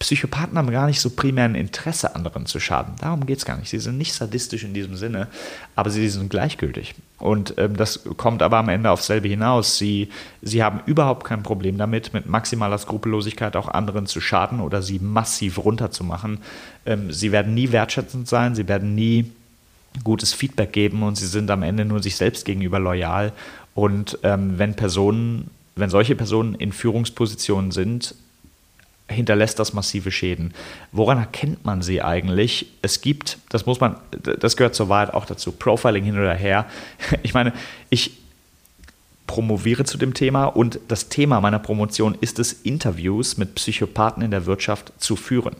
Psychopathen haben gar nicht so primär ein Interesse, anderen zu schaden. Darum geht es gar nicht. Sie sind nicht sadistisch in diesem Sinne, aber sie sind gleichgültig. Und ähm, das kommt aber am Ende aufs selbe hinaus. Sie, sie haben überhaupt kein Problem damit, mit maximaler Skrupellosigkeit auch anderen zu schaden oder sie massiv runterzumachen. Ähm, sie werden nie wertschätzend sein, sie werden nie gutes Feedback geben und sie sind am Ende nur sich selbst gegenüber loyal. Und ähm, wenn Personen, wenn solche Personen in Führungspositionen sind, hinterlässt das massive Schäden. Woran erkennt man sie eigentlich? Es gibt, das muss man, das gehört zur Wahrheit auch dazu, Profiling hin oder her. Ich meine, ich promoviere zu dem Thema und das Thema meiner Promotion ist es, Interviews mit Psychopathen in der Wirtschaft zu führen.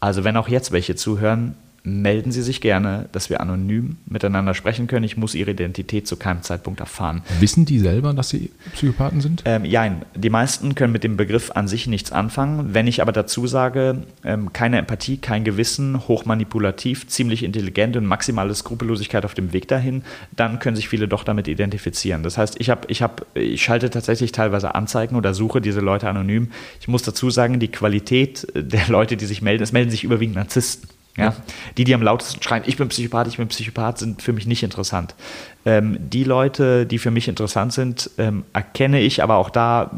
Also wenn auch jetzt welche zuhören, melden Sie sich gerne, dass wir anonym miteinander sprechen können. Ich muss Ihre Identität zu keinem Zeitpunkt erfahren. Wissen die selber, dass sie Psychopathen sind? Ähm, nein, die meisten können mit dem Begriff an sich nichts anfangen. Wenn ich aber dazu sage, ähm, keine Empathie, kein Gewissen, hochmanipulativ, ziemlich intelligent und maximale Skrupellosigkeit auf dem Weg dahin, dann können sich viele doch damit identifizieren. Das heißt, ich, hab, ich, hab, ich schalte tatsächlich teilweise Anzeigen oder suche diese Leute anonym. Ich muss dazu sagen, die Qualität der Leute, die sich melden, es melden sich überwiegend Narzissten. Ja? Die, die am lautesten schreien, ich bin Psychopath, ich bin Psychopath, sind für mich nicht interessant. Ähm, die Leute, die für mich interessant sind, ähm, erkenne ich, aber auch da,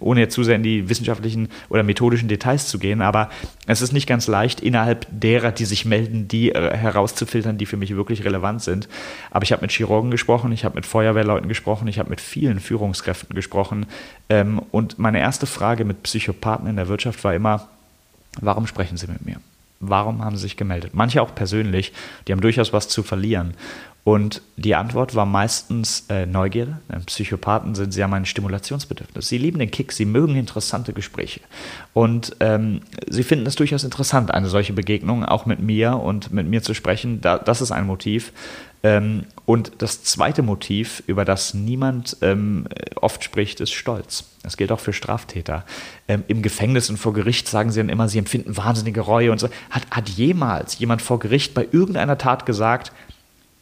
ohne jetzt zu sehr in die wissenschaftlichen oder methodischen Details zu gehen, aber es ist nicht ganz leicht, innerhalb derer, die sich melden, die äh, herauszufiltern, die für mich wirklich relevant sind. Aber ich habe mit Chirurgen gesprochen, ich habe mit Feuerwehrleuten gesprochen, ich habe mit vielen Führungskräften gesprochen. Ähm, und meine erste Frage mit Psychopathen in der Wirtschaft war immer, warum sprechen Sie mit mir? Warum haben sie sich gemeldet? Manche auch persönlich, die haben durchaus was zu verlieren. Und die Antwort war meistens äh, Neugierde. Psychopathen sind, sie haben ein Stimulationsbedürfnis. Sie lieben den Kick, sie mögen interessante Gespräche. Und ähm, sie finden es durchaus interessant, eine solche Begegnung auch mit mir und mit mir zu sprechen. Da, das ist ein Motiv. Ähm, und das zweite Motiv, über das niemand ähm, oft spricht, ist Stolz. Das gilt auch für Straftäter. Ähm, Im Gefängnis und vor Gericht sagen sie dann immer, sie empfinden wahnsinnige Reue und so. Hat, hat jemals jemand vor Gericht bei irgendeiner Tat gesagt,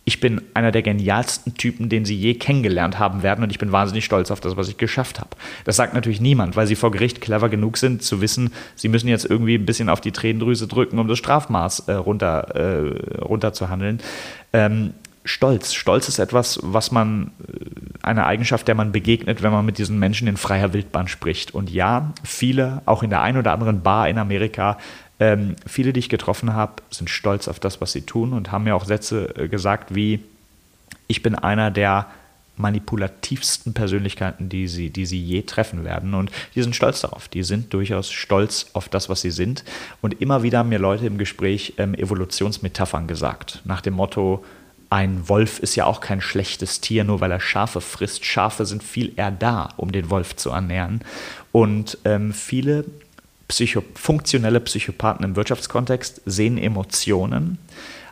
ich bin einer der genialsten Typen, den sie je kennengelernt haben werden und ich bin wahnsinnig stolz auf das, was ich geschafft habe. Das sagt natürlich niemand, weil sie vor Gericht clever genug sind, zu wissen, sie müssen jetzt irgendwie ein bisschen auf die Tränendrüse drücken, um das Strafmaß äh, runter, äh, runterzuhandeln. Ähm, Stolz. Stolz ist etwas, was man, äh, eine Eigenschaft, der man begegnet, wenn man mit diesen Menschen in freier Wildbahn spricht. Und ja, viele, auch in der einen oder anderen Bar in Amerika, ähm, viele, die ich getroffen habe, sind stolz auf das, was sie tun und haben mir auch Sätze äh, gesagt wie, ich bin einer der manipulativsten Persönlichkeiten, die sie, die sie je treffen werden. Und die sind stolz darauf. Die sind durchaus stolz auf das, was sie sind. Und immer wieder haben mir Leute im Gespräch ähm, Evolutionsmetaphern gesagt. Nach dem Motto, ein Wolf ist ja auch kein schlechtes Tier, nur weil er Schafe frisst. Schafe sind viel eher da, um den Wolf zu ernähren. Und ähm, viele Psycho funktionelle Psychopathen im Wirtschaftskontext sehen Emotionen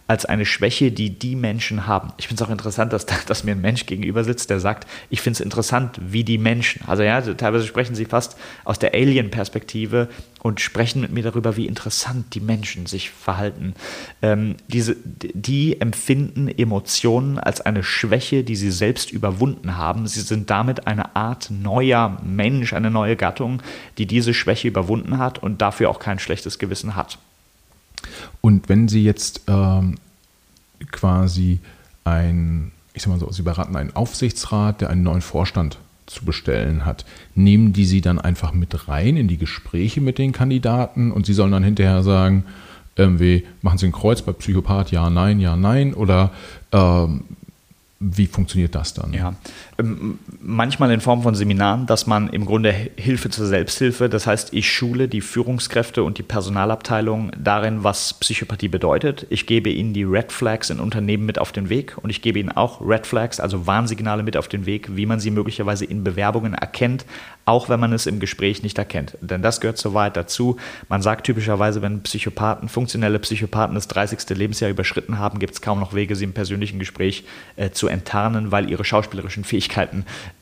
als eine Schwäche, die die Menschen haben. Ich finde es auch interessant, dass, dass mir ein Mensch gegenüber sitzt, der sagt, ich finde es interessant, wie die Menschen, also ja, teilweise sprechen sie fast aus der Alien-Perspektive und sprechen mit mir darüber, wie interessant die Menschen sich verhalten. Ähm, diese, die empfinden Emotionen als eine Schwäche, die sie selbst überwunden haben. Sie sind damit eine Art neuer Mensch, eine neue Gattung, die diese Schwäche überwunden hat und dafür auch kein schlechtes Gewissen hat. Und wenn Sie jetzt ähm, quasi ein, ich sag mal so, Sie beraten einen Aufsichtsrat, der einen neuen Vorstand zu bestellen hat, nehmen die Sie dann einfach mit rein in die Gespräche mit den Kandidaten und Sie sollen dann hinterher sagen, irgendwie, machen Sie ein Kreuz bei Psychopath, ja, nein, ja, nein, oder ähm, wie funktioniert das dann? Ja, manchmal in Form von Seminaren, dass man im Grunde Hilfe zur Selbsthilfe, das heißt, ich schule die Führungskräfte und die Personalabteilung darin, was Psychopathie bedeutet. Ich gebe ihnen die Red Flags in Unternehmen mit auf den Weg und ich gebe ihnen auch Red Flags, also Warnsignale mit auf den Weg, wie man sie möglicherweise in Bewerbungen erkennt, auch wenn man es im Gespräch nicht erkennt. Denn das gehört so weit dazu. Man sagt typischerweise, wenn Psychopathen, funktionelle Psychopathen das 30. Lebensjahr überschritten haben, gibt es kaum noch Wege, sie im persönlichen Gespräch äh, zu enttarnen, weil ihre schauspielerischen Fähigkeiten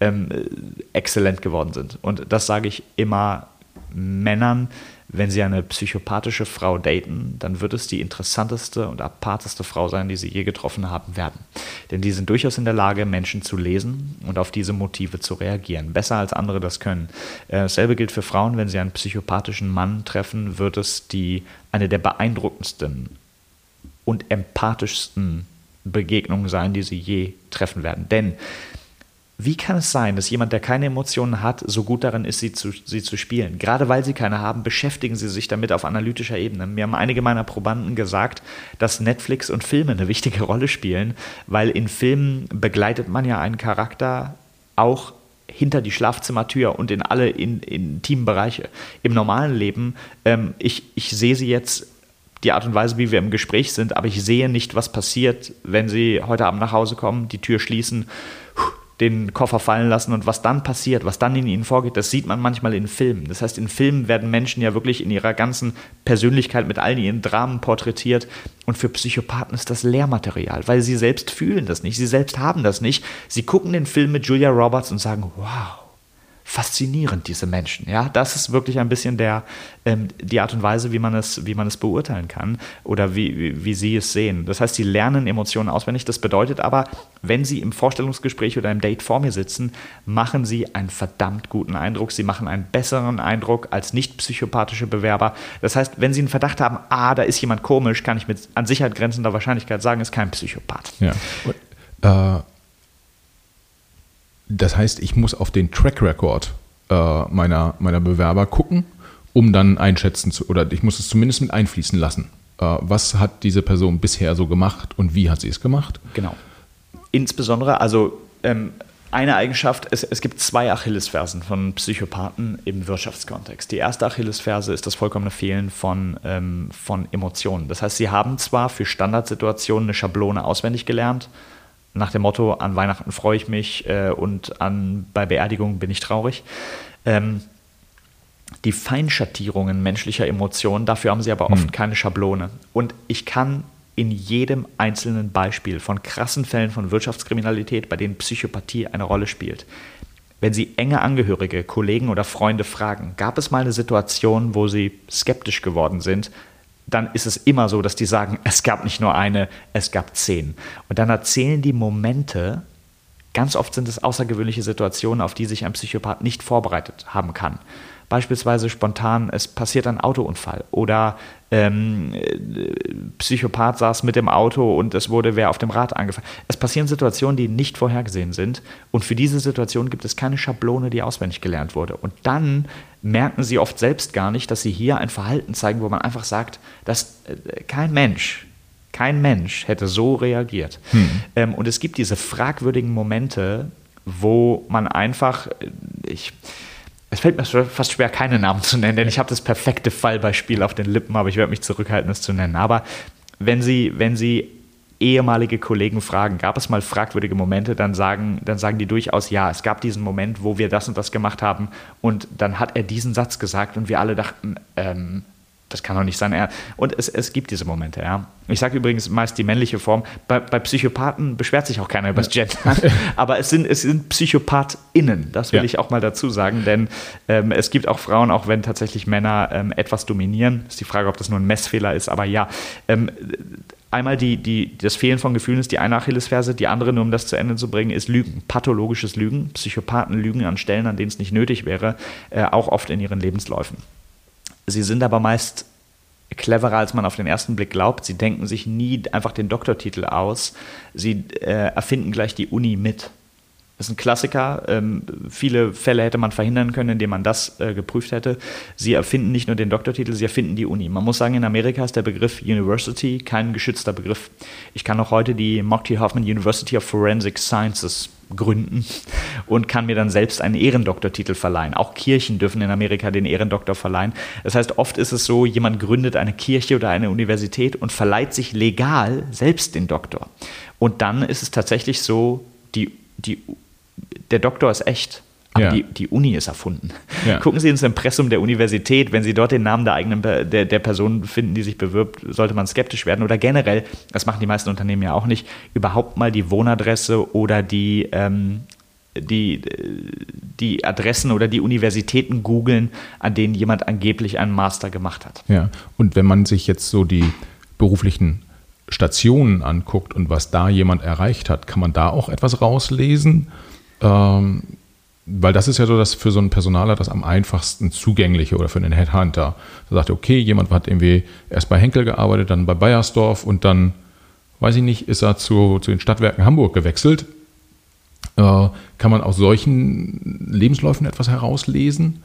ähm, äh, exzellent geworden sind. Und das sage ich immer Männern, wenn sie eine psychopathische Frau daten, dann wird es die interessanteste und aparteste Frau sein, die sie je getroffen haben werden. Denn die sind durchaus in der Lage, Menschen zu lesen und auf diese Motive zu reagieren. Besser als andere das können. Äh, dasselbe gilt für Frauen. Wenn sie einen psychopathischen Mann treffen, wird es die, eine der beeindruckendsten und empathischsten Begegnungen sein, die sie je treffen werden. Denn wie kann es sein, dass jemand, der keine Emotionen hat, so gut darin ist, sie zu, sie zu spielen? Gerade weil sie keine haben, beschäftigen sie sich damit auf analytischer Ebene. Mir haben einige meiner Probanden gesagt, dass Netflix und Filme eine wichtige Rolle spielen, weil in Filmen begleitet man ja einen Charakter auch hinter die Schlafzimmertür und in alle in, intimen Bereiche. Im normalen Leben, ähm, ich, ich sehe sie jetzt die Art und Weise, wie wir im Gespräch sind, aber ich sehe nicht, was passiert, wenn sie heute Abend nach Hause kommen, die Tür schließen den Koffer fallen lassen und was dann passiert, was dann in ihnen vorgeht, das sieht man manchmal in Filmen. Das heißt, in Filmen werden Menschen ja wirklich in ihrer ganzen Persönlichkeit mit allen ihren Dramen porträtiert und für Psychopathen ist das Lehrmaterial, weil sie selbst fühlen das nicht, sie selbst haben das nicht. Sie gucken den Film mit Julia Roberts und sagen, wow, faszinierend, diese Menschen. Ja, das ist wirklich ein bisschen der, ähm, die Art und Weise, wie man es, wie man es beurteilen kann oder wie, wie, wie sie es sehen. Das heißt, sie lernen Emotionen auswendig. Das bedeutet aber, wenn sie im Vorstellungsgespräch oder im Date vor mir sitzen, machen sie einen verdammt guten Eindruck. Sie machen einen besseren Eindruck als nicht psychopathische Bewerber. Das heißt, wenn sie einen Verdacht haben, ah, da ist jemand komisch, kann ich mit an Sicherheit grenzender Wahrscheinlichkeit sagen, ist kein Psychopath. Ja. Und, äh das heißt, ich muss auf den Track Record äh, meiner, meiner Bewerber gucken, um dann einschätzen zu, oder ich muss es zumindest mit einfließen lassen. Äh, was hat diese Person bisher so gemacht und wie hat sie es gemacht? Genau. Insbesondere, also ähm, eine Eigenschaft, es, es gibt zwei Achillesfersen von Psychopathen im Wirtschaftskontext. Die erste Achillesferse ist das vollkommene Fehlen von, ähm, von Emotionen. Das heißt, sie haben zwar für Standardsituationen eine Schablone auswendig gelernt, nach dem Motto, an Weihnachten freue ich mich äh, und an, bei Beerdigungen bin ich traurig. Ähm, die Feinschattierungen menschlicher Emotionen, dafür haben sie aber oft hm. keine Schablone. Und ich kann in jedem einzelnen Beispiel von krassen Fällen von Wirtschaftskriminalität, bei denen Psychopathie eine Rolle spielt, wenn Sie enge Angehörige, Kollegen oder Freunde fragen, gab es mal eine Situation, wo Sie skeptisch geworden sind, dann ist es immer so, dass die sagen, es gab nicht nur eine, es gab zehn. Und dann erzählen die Momente, Ganz oft sind es außergewöhnliche Situationen, auf die sich ein Psychopath nicht vorbereitet haben kann. Beispielsweise spontan, es passiert ein Autounfall oder ähm, Psychopath saß mit dem Auto und es wurde wer auf dem Rad angefallen. Es passieren Situationen, die nicht vorhergesehen sind und für diese Situation gibt es keine Schablone, die auswendig gelernt wurde. Und dann merken sie oft selbst gar nicht, dass sie hier ein Verhalten zeigen, wo man einfach sagt, dass äh, kein Mensch kein Mensch hätte so reagiert. Hm. Ähm, und es gibt diese fragwürdigen Momente, wo man einfach, äh, ich, es fällt mir fast schwer, keine Namen zu nennen, denn ich habe das perfekte Fallbeispiel auf den Lippen, aber ich werde mich zurückhalten, es zu nennen. Aber wenn Sie, wenn Sie ehemalige Kollegen fragen, gab es mal fragwürdige Momente, dann sagen, dann sagen die durchaus, ja, es gab diesen Moment, wo wir das und das gemacht haben und dann hat er diesen Satz gesagt und wir alle dachten, ähm, das kann doch nicht sein. Und es, es gibt diese Momente, ja. Ich sage übrigens meist die männliche Form. Bei, bei Psychopathen beschwert sich auch keiner über das Gender. Aber es sind, es sind PsychopathInnen, das will ja. ich auch mal dazu sagen, denn ähm, es gibt auch Frauen, auch wenn tatsächlich Männer ähm, etwas dominieren. Ist die Frage, ob das nur ein Messfehler ist, aber ja. Ähm, einmal die, die, das Fehlen von Gefühlen ist die eine Achillesferse, die andere, nur um das zu Ende zu bringen, ist Lügen. Pathologisches Lügen. Psychopathen lügen an Stellen, an denen es nicht nötig wäre, äh, auch oft in ihren Lebensläufen. Sie sind aber meist cleverer, als man auf den ersten Blick glaubt. Sie denken sich nie einfach den Doktortitel aus. Sie äh, erfinden gleich die Uni mit. Das ist ein Klassiker. Ähm, viele Fälle hätte man verhindern können, indem man das äh, geprüft hätte. Sie erfinden nicht nur den Doktortitel, sie erfinden die Uni. Man muss sagen, in Amerika ist der Begriff University kein geschützter Begriff. Ich kann noch heute die Mokti Hoffman University of Forensic Sciences gründen und kann mir dann selbst einen Ehrendoktortitel verleihen. Auch Kirchen dürfen in Amerika den Ehrendoktor verleihen. Das heißt, oft ist es so, jemand gründet eine Kirche oder eine Universität und verleiht sich legal selbst den Doktor. Und dann ist es tatsächlich so, die, die, der Doktor ist echt. Aber ja. die, die Uni ist erfunden. Ja. Gucken Sie ins Impressum der Universität. Wenn Sie dort den Namen der eigenen der, der Person finden, die sich bewirbt, sollte man skeptisch werden. Oder generell, das machen die meisten Unternehmen ja auch nicht, überhaupt mal die Wohnadresse oder die, ähm, die, die Adressen oder die Universitäten googeln, an denen jemand angeblich einen Master gemacht hat. Ja, und wenn man sich jetzt so die beruflichen Stationen anguckt und was da jemand erreicht hat, kann man da auch etwas rauslesen? Ähm, weil das ist ja so, dass für so einen Personaler das am einfachsten zugängliche oder für einen Headhunter. Da sagt, okay, jemand hat irgendwie erst bei Henkel gearbeitet, dann bei Bayersdorf und dann, weiß ich nicht, ist er zu, zu den Stadtwerken Hamburg gewechselt. Äh, kann man aus solchen Lebensläufen etwas herauslesen?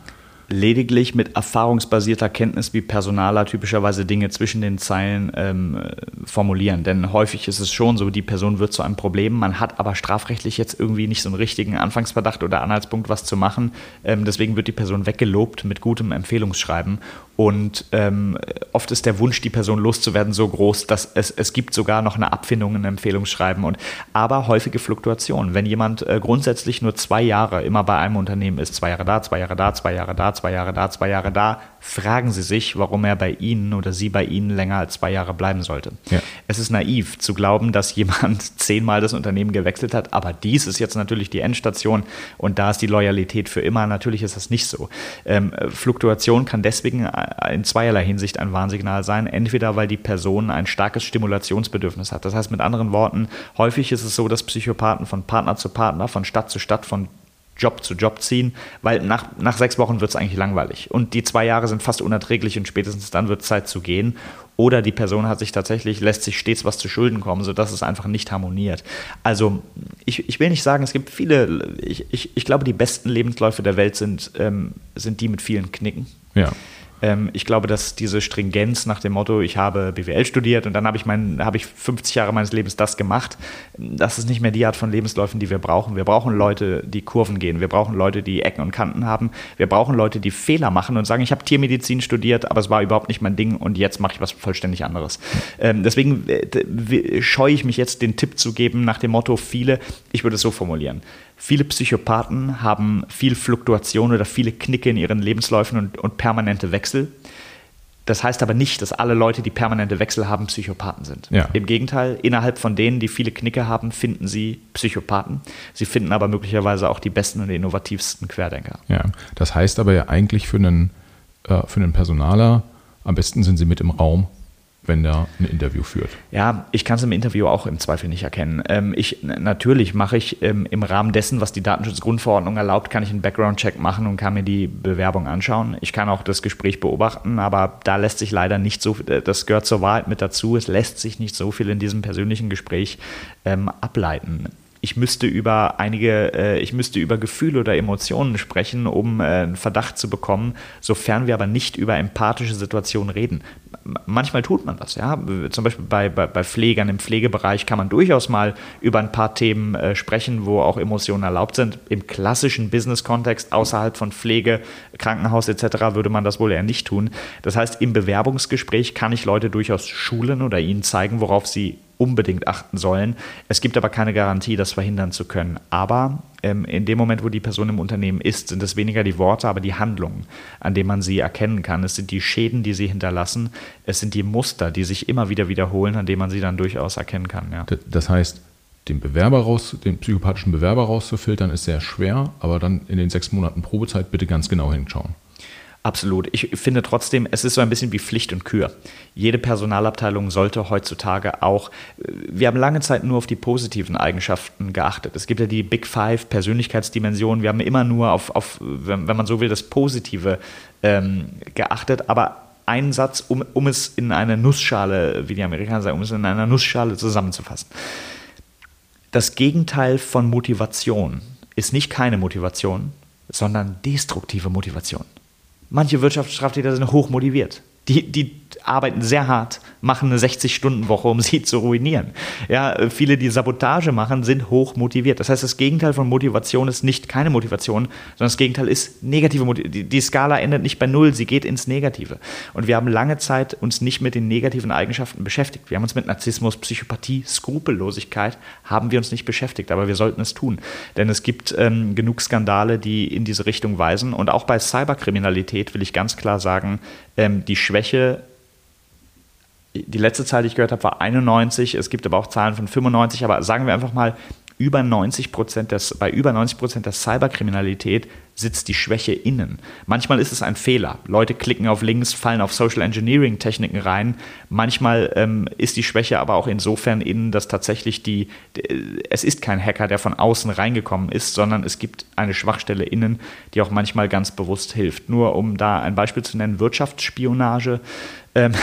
Lediglich mit erfahrungsbasierter Kenntnis wie Personaler typischerweise Dinge zwischen den Zeilen ähm, formulieren. Denn häufig ist es schon so, die Person wird zu einem Problem, man hat aber strafrechtlich jetzt irgendwie nicht so einen richtigen Anfangsverdacht oder Anhaltspunkt, was zu machen. Ähm, deswegen wird die Person weggelobt mit gutem Empfehlungsschreiben. Und ähm, oft ist der Wunsch, die Person loszuwerden, so groß, dass es, es gibt sogar noch eine Abfindung, ein Empfehlungsschreiben. Und, aber häufige Fluktuationen. Wenn jemand äh, grundsätzlich nur zwei Jahre immer bei einem Unternehmen ist, zwei Jahre da, zwei Jahre da, zwei Jahre da, zwei Jahre da, zwei Jahre da, fragen Sie sich, warum er bei Ihnen oder sie bei Ihnen länger als zwei Jahre bleiben sollte. Ja. Es ist naiv zu glauben, dass jemand zehnmal das Unternehmen gewechselt hat, aber dies ist jetzt natürlich die Endstation und da ist die Loyalität für immer. Natürlich ist das nicht so. Ähm, Fluktuation kann deswegen äh, in zweierlei Hinsicht ein Warnsignal sein. Entweder, weil die Person ein starkes Stimulationsbedürfnis hat. Das heißt mit anderen Worten, häufig ist es so, dass Psychopathen von Partner zu Partner, von Stadt zu Stadt, von Job zu Job ziehen, weil nach, nach sechs Wochen wird es eigentlich langweilig. Und die zwei Jahre sind fast unerträglich und spätestens dann wird es Zeit zu gehen. Oder die Person hat sich tatsächlich, lässt sich stets was zu Schulden kommen, sodass es einfach nicht harmoniert. Also ich, ich will nicht sagen, es gibt viele, ich, ich, ich glaube, die besten Lebensläufe der Welt sind, ähm, sind die mit vielen Knicken. Ja. Ähm, ich glaube, dass diese Stringenz nach dem Motto, ich habe BWL studiert und dann habe ich, mein, habe ich 50 Jahre meines Lebens das gemacht, das ist nicht mehr die Art von Lebensläufen, die wir brauchen. Wir brauchen Leute, die Kurven gehen. Wir brauchen Leute, die Ecken und Kanten haben. Wir brauchen Leute, die Fehler machen und sagen, ich habe Tiermedizin studiert, aber es war überhaupt nicht mein Ding und jetzt mache ich was vollständig anderes. Ähm, deswegen äh, scheue ich mich jetzt, den Tipp zu geben nach dem Motto, viele, ich würde es so formulieren, Viele Psychopathen haben viel Fluktuation oder viele Knicke in ihren Lebensläufen und, und, permanente Wechsel. Das heißt aber nicht, dass alle Leute, die permanente Wechsel haben, Psychopathen sind. Ja. Im Gegenteil, innerhalb von denen, die viele Knicke haben, finden sie Psychopathen. Sie finden aber möglicherweise auch die besten und innovativsten Querdenker. Ja, das heißt aber ja eigentlich für einen, äh, für einen Personaler, am besten sind sie mit im Raum wenn der ein Interview führt? Ja, ich kann es im Interview auch im Zweifel nicht erkennen. Ähm, ich, natürlich mache ich ähm, im Rahmen dessen, was die Datenschutzgrundverordnung erlaubt, kann ich einen Background-Check machen und kann mir die Bewerbung anschauen. Ich kann auch das Gespräch beobachten, aber da lässt sich leider nicht so, äh, das gehört zur Wahrheit mit dazu, es lässt sich nicht so viel in diesem persönlichen Gespräch ähm, ableiten ich müsste über einige, äh, ich müsste über Gefühle oder Emotionen sprechen, um äh, einen Verdacht zu bekommen, sofern wir aber nicht über empathische Situationen reden. Manchmal tut man das, ja. Zum Beispiel bei, bei, bei Pflegern im Pflegebereich kann man durchaus mal über ein paar Themen äh, sprechen, wo auch Emotionen erlaubt sind. Im klassischen Business-Kontext außerhalb von Pflege, Krankenhaus etc. würde man das wohl eher nicht tun. Das heißt, im Bewerbungsgespräch kann ich Leute durchaus schulen oder ihnen zeigen, worauf sie unbedingt achten sollen. Es gibt aber keine Garantie, das verhindern zu können. Aber ähm, in dem Moment, wo die Person im Unternehmen ist, sind es weniger die Worte, aber die Handlungen, an denen man sie erkennen kann. Es sind die Schäden, die sie hinterlassen. Es sind die Muster, die sich immer wieder wiederholen, an denen man sie dann durchaus erkennen kann. Ja. Das heißt, den Bewerber raus, den psychopathischen Bewerber rauszufiltern, ist sehr schwer, aber dann in den sechs Monaten Probezeit bitte ganz genau hinschauen. Absolut. Ich finde trotzdem, es ist so ein bisschen wie Pflicht und Kür. Jede Personalabteilung sollte heutzutage auch, wir haben lange Zeit nur auf die positiven Eigenschaften geachtet. Es gibt ja die Big Five Persönlichkeitsdimensionen. Wir haben immer nur auf, auf wenn, man so will, das Positive ähm, geachtet. Aber ein Satz, um, um es in eine Nussschale, wie die Amerikaner sagen, um es in einer Nussschale zusammenzufassen. Das Gegenteil von Motivation ist nicht keine Motivation, sondern destruktive Motivation. Manche Wirtschaftsstraftäter sind hoch motiviert. Die, die arbeiten sehr hart, machen eine 60-Stunden-Woche, um sie zu ruinieren. Ja, viele, die Sabotage machen, sind hoch motiviert. Das heißt, das Gegenteil von Motivation ist nicht keine Motivation, sondern das Gegenteil ist negative Motivation. Die Skala endet nicht bei Null, sie geht ins Negative. Und wir haben lange Zeit uns nicht mit den negativen Eigenschaften beschäftigt. Wir haben uns mit Narzissmus, Psychopathie, Skrupellosigkeit, haben wir uns nicht beschäftigt, aber wir sollten es tun. Denn es gibt ähm, genug Skandale, die in diese Richtung weisen. Und auch bei Cyberkriminalität will ich ganz klar sagen, ähm, die Schwäche die letzte Zahl, die ich gehört habe, war 91. Es gibt aber auch Zahlen von 95. Aber sagen wir einfach mal, über 90 Prozent des, bei über 90 Prozent der Cyberkriminalität sitzt die Schwäche innen. Manchmal ist es ein Fehler. Leute klicken auf Links, fallen auf Social Engineering Techniken rein. Manchmal ähm, ist die Schwäche aber auch insofern innen, dass tatsächlich die, es ist kein Hacker, der von außen reingekommen ist, sondern es gibt eine Schwachstelle innen, die auch manchmal ganz bewusst hilft. Nur um da ein Beispiel zu nennen, Wirtschaftsspionage. Ähm,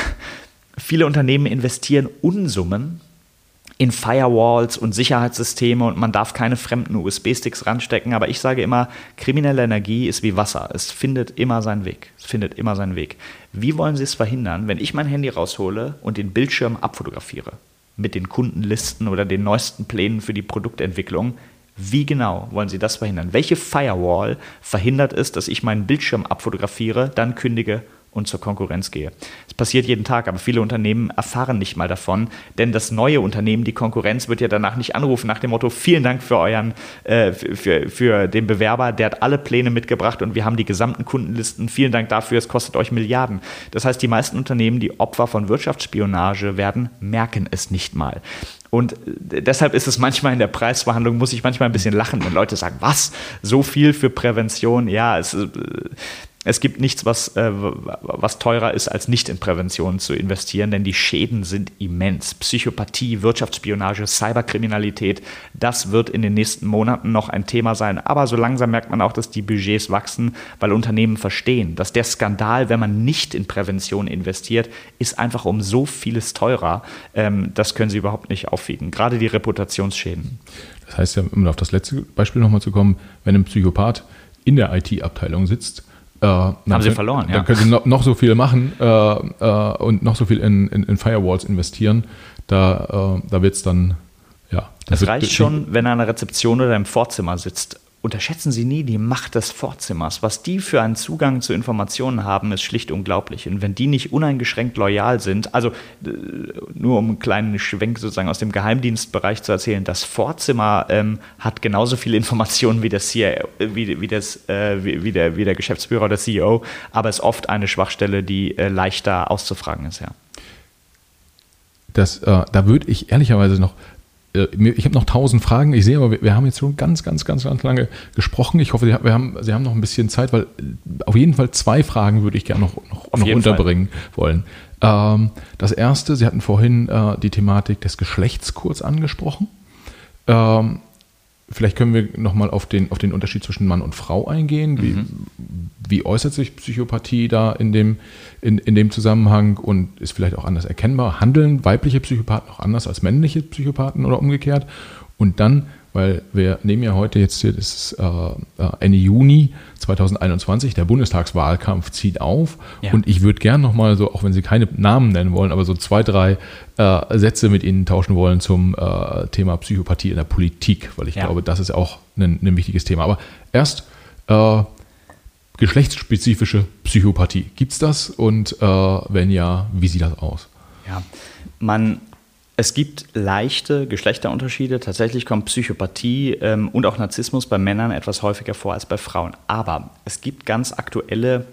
Viele Unternehmen investieren Unsummen in Firewalls und Sicherheitssysteme und man darf keine fremden USB-Sticks ranstecken. Aber ich sage immer, kriminelle Energie ist wie Wasser. Es findet immer seinen Weg. Es findet immer seinen Weg. Wie wollen Sie es verhindern, wenn ich mein Handy raushole und den Bildschirm abfotografiere? Mit den Kundenlisten oder den neuesten Plänen für die Produktentwicklung. Wie genau wollen Sie das verhindern? Welche Firewall verhindert es, dass ich meinen Bildschirm abfotografiere, dann kündige und zur Konkurrenz gehe. Es passiert jeden Tag, aber viele Unternehmen erfahren nicht mal davon, denn das neue Unternehmen, die Konkurrenz, wird ja danach nicht anrufen nach dem Motto, vielen Dank für euren, äh, für, für den Bewerber, der hat alle Pläne mitgebracht und wir haben die gesamten Kundenlisten, vielen Dank dafür, es kostet euch Milliarden. Das heißt, die meisten Unternehmen, die Opfer von Wirtschaftsspionage werden, merken es nicht mal. Und äh, deshalb ist es manchmal in der Preisverhandlung, muss ich manchmal ein bisschen lachen, wenn Leute sagen, was, so viel für Prävention? Ja, es, äh, es gibt nichts, was, äh, was teurer ist, als nicht in Prävention zu investieren, denn die Schäden sind immens. Psychopathie, Wirtschaftsspionage, Cyberkriminalität, das wird in den nächsten Monaten noch ein Thema sein. Aber so langsam merkt man auch, dass die Budgets wachsen, weil Unternehmen verstehen, dass der Skandal, wenn man nicht in Prävention investiert, ist einfach um so vieles teurer. Ähm, das können sie überhaupt nicht aufwiegen. Gerade die Reputationsschäden. Das heißt ja, um auf das letzte Beispiel nochmal zu kommen, wenn ein Psychopath in der IT-Abteilung sitzt, äh, Haben sie können, verloren, ja. Dann können sie noch, noch so viel machen äh, äh, und noch so viel in, in, in Firewalls investieren. Da, äh, da wird es dann, ja. Es reicht schon, wenn er an der Rezeption oder im Vorzimmer sitzt unterschätzen Sie nie die Macht des Vorzimmers. Was die für einen Zugang zu Informationen haben, ist schlicht unglaublich. Und wenn die nicht uneingeschränkt loyal sind, also äh, nur um einen kleinen Schwenk sozusagen aus dem Geheimdienstbereich zu erzählen, das Vorzimmer ähm, hat genauso viele Informationen wie, das CEO, wie, wie, das, äh, wie, der, wie der Geschäftsführer oder CEO, aber ist oft eine Schwachstelle, die äh, leichter auszufragen ist, ja. Das, äh, da würde ich ehrlicherweise noch äh, ich habe noch tausend Fragen. Ich sehe aber, wir, wir, haben jetzt schon ganz, ganz, ganz, ganz lange gesprochen. Ich hoffe, wir haben, Sie haben noch ein bisschen Zeit, weil auf jeden Fall zwei Fragen würde ich gerne noch, noch, noch unterbringen Fall. wollen. Ähm, das erste, Sie hatten vorhin äh, die Thematik des Geschlechts kurz angesprochen. Ähm, Vielleicht können wir nochmal auf den, auf den Unterschied zwischen Mann und Frau eingehen. Wie, mhm. wie äußert sich Psychopathie da in dem, in, in dem Zusammenhang und ist vielleicht auch anders erkennbar? Handeln weibliche Psychopathen auch anders als männliche Psychopathen oder umgekehrt? Und dann weil wir nehmen ja heute jetzt hier, das ist äh, Ende Juni 2021, der Bundestagswahlkampf zieht auf ja. und ich würde gern nochmal so, auch wenn Sie keine Namen nennen wollen, aber so zwei, drei äh, Sätze mit Ihnen tauschen wollen zum äh, Thema Psychopathie in der Politik, weil ich ja. glaube, das ist auch ein, ein wichtiges Thema. Aber erst äh, geschlechtsspezifische Psychopathie. Gibt es das und äh, wenn ja, wie sieht das aus? Ja, man es gibt leichte Geschlechterunterschiede. Tatsächlich kommt Psychopathie ähm, und auch Narzissmus bei Männern etwas häufiger vor als bei Frauen. Aber es gibt ganz aktuelle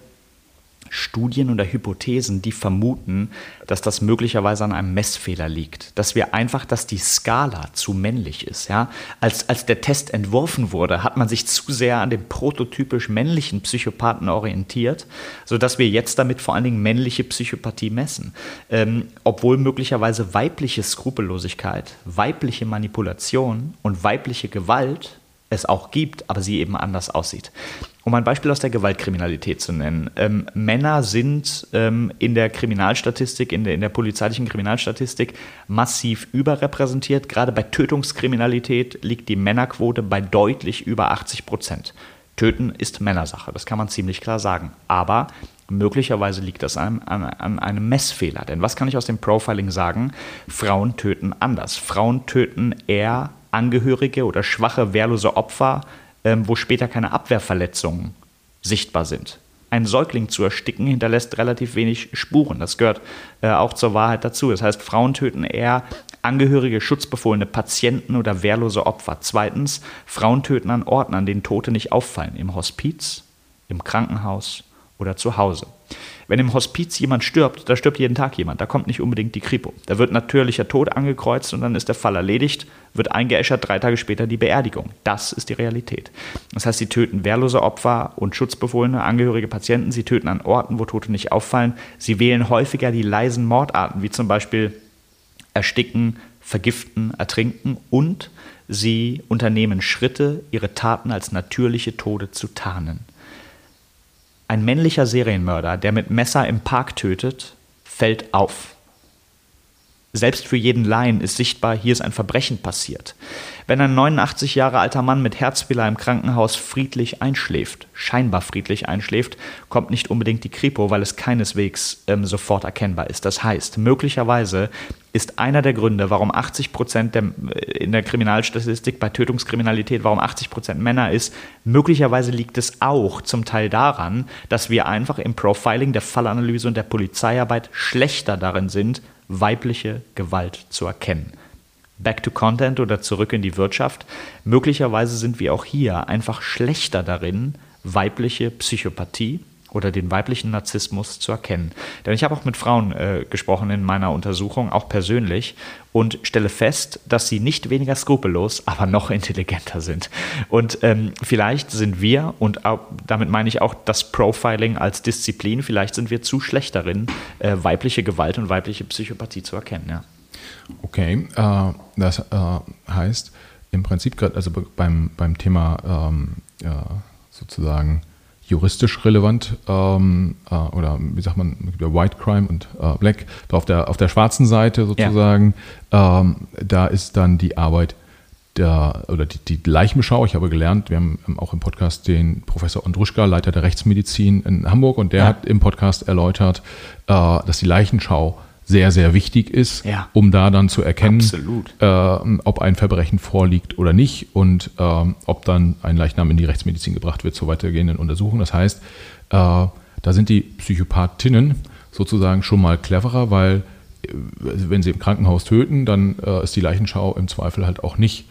Studien oder Hypothesen, die vermuten, dass das möglicherweise an einem Messfehler liegt. Dass wir einfach, dass die Skala zu männlich ist. Ja? Als, als der Test entworfen wurde, hat man sich zu sehr an dem prototypisch männlichen Psychopathen orientiert, sodass wir jetzt damit vor allen Dingen männliche Psychopathie messen. Ähm, obwohl möglicherweise weibliche Skrupellosigkeit, weibliche Manipulation und weibliche Gewalt es auch gibt, aber sie eben anders aussieht. Um ein Beispiel aus der Gewaltkriminalität zu nennen. Ähm, Männer sind ähm, in der Kriminalstatistik, in der, in der polizeilichen Kriminalstatistik massiv überrepräsentiert. Gerade bei Tötungskriminalität liegt die Männerquote bei deutlich über 80 Prozent. Töten ist Männersache, das kann man ziemlich klar sagen. Aber möglicherweise liegt das an, an, an, einem Messfehler. Denn was kann ich aus dem Profiling sagen? Frauen töten anders. Frauen töten eher Angehörige oder schwache, wehrlose Opfer ähm, wo später keine Abwehrverletzungen sichtbar sind. Ein Säugling zu ersticken hinterlässt relativ wenig Spuren. Das gehört äh, auch zur Wahrheit dazu. Das heißt, Frauen töten eher Angehörige, schutzbefohlene Patienten oder wehrlose Opfer. Zweitens, Frauen töten an Orten, an denen Tote nicht auffallen. Im Hospiz, im Krankenhaus oder zu Hause. Wenn im Hospiz jemand stirbt, da stirbt jeden Tag jemand, da kommt nicht unbedingt die Kripo. Da wird natürlicher Tod angekreuzt und dann ist der Fall erledigt, wird eingeäschert, drei Tage später die Beerdigung. Das ist die Realität. Das heißt, sie töten wehrlose Opfer und schutzbefohlene, angehörige Patienten, sie töten an Orten, wo Tote nicht auffallen. Sie wählen häufiger die leisen Mordarten, wie zum Beispiel Ersticken, Vergiften, Ertrinken und sie unternehmen Schritte, ihre Taten als natürliche Tode zu tarnen. Ein männlicher Serienmörder, der mit Messer im Park tötet, fällt auf. Selbst für jeden Laien ist sichtbar, hier ist ein Verbrechen passiert. Wenn ein 89 Jahre alter Mann mit Herzfehler im Krankenhaus friedlich einschläft, scheinbar friedlich einschläft, kommt nicht unbedingt die Kripo, weil es keineswegs ähm, sofort erkennbar ist. Das heißt, möglicherweise ist einer der Gründe, warum 80 Prozent äh, in der Kriminalstatistik bei Tötungskriminalität, warum 80 Prozent Männer ist, möglicherweise liegt es auch zum Teil daran, dass wir einfach im Profiling, der Fallanalyse und der Polizeiarbeit schlechter darin sind, weibliche Gewalt zu erkennen. Back to Content oder zurück in die Wirtschaft. Möglicherweise sind wir auch hier einfach schlechter darin, weibliche Psychopathie oder den weiblichen Narzissmus zu erkennen. Denn ich habe auch mit Frauen äh, gesprochen in meiner Untersuchung, auch persönlich, und stelle fest, dass sie nicht weniger skrupellos, aber noch intelligenter sind. Und ähm, vielleicht sind wir, und auch, damit meine ich auch das Profiling als Disziplin, vielleicht sind wir zu schlecht darin, äh, weibliche Gewalt und weibliche Psychopathie zu erkennen. Ja. Okay, äh, das äh, heißt im Prinzip gerade, also beim, beim Thema ähm, ja, sozusagen juristisch relevant ähm, äh, oder wie sagt man, White Crime und äh, Black, auf der, auf der schwarzen Seite sozusagen, ja. ähm, da ist dann die Arbeit der, oder die, die Leichenbeschau. Ich habe gelernt, wir haben auch im Podcast den Professor Andruschka, Leiter der Rechtsmedizin in Hamburg, und der ja. hat im Podcast erläutert, äh, dass die Leichenschau sehr, sehr wichtig ist, ja. um da dann zu erkennen, äh, ob ein Verbrechen vorliegt oder nicht und äh, ob dann ein Leichnam in die Rechtsmedizin gebracht wird zur weitergehenden Untersuchung. Das heißt, äh, da sind die Psychopathinnen sozusagen schon mal cleverer, weil äh, wenn sie im Krankenhaus töten, dann äh, ist die Leichenschau im Zweifel halt auch nicht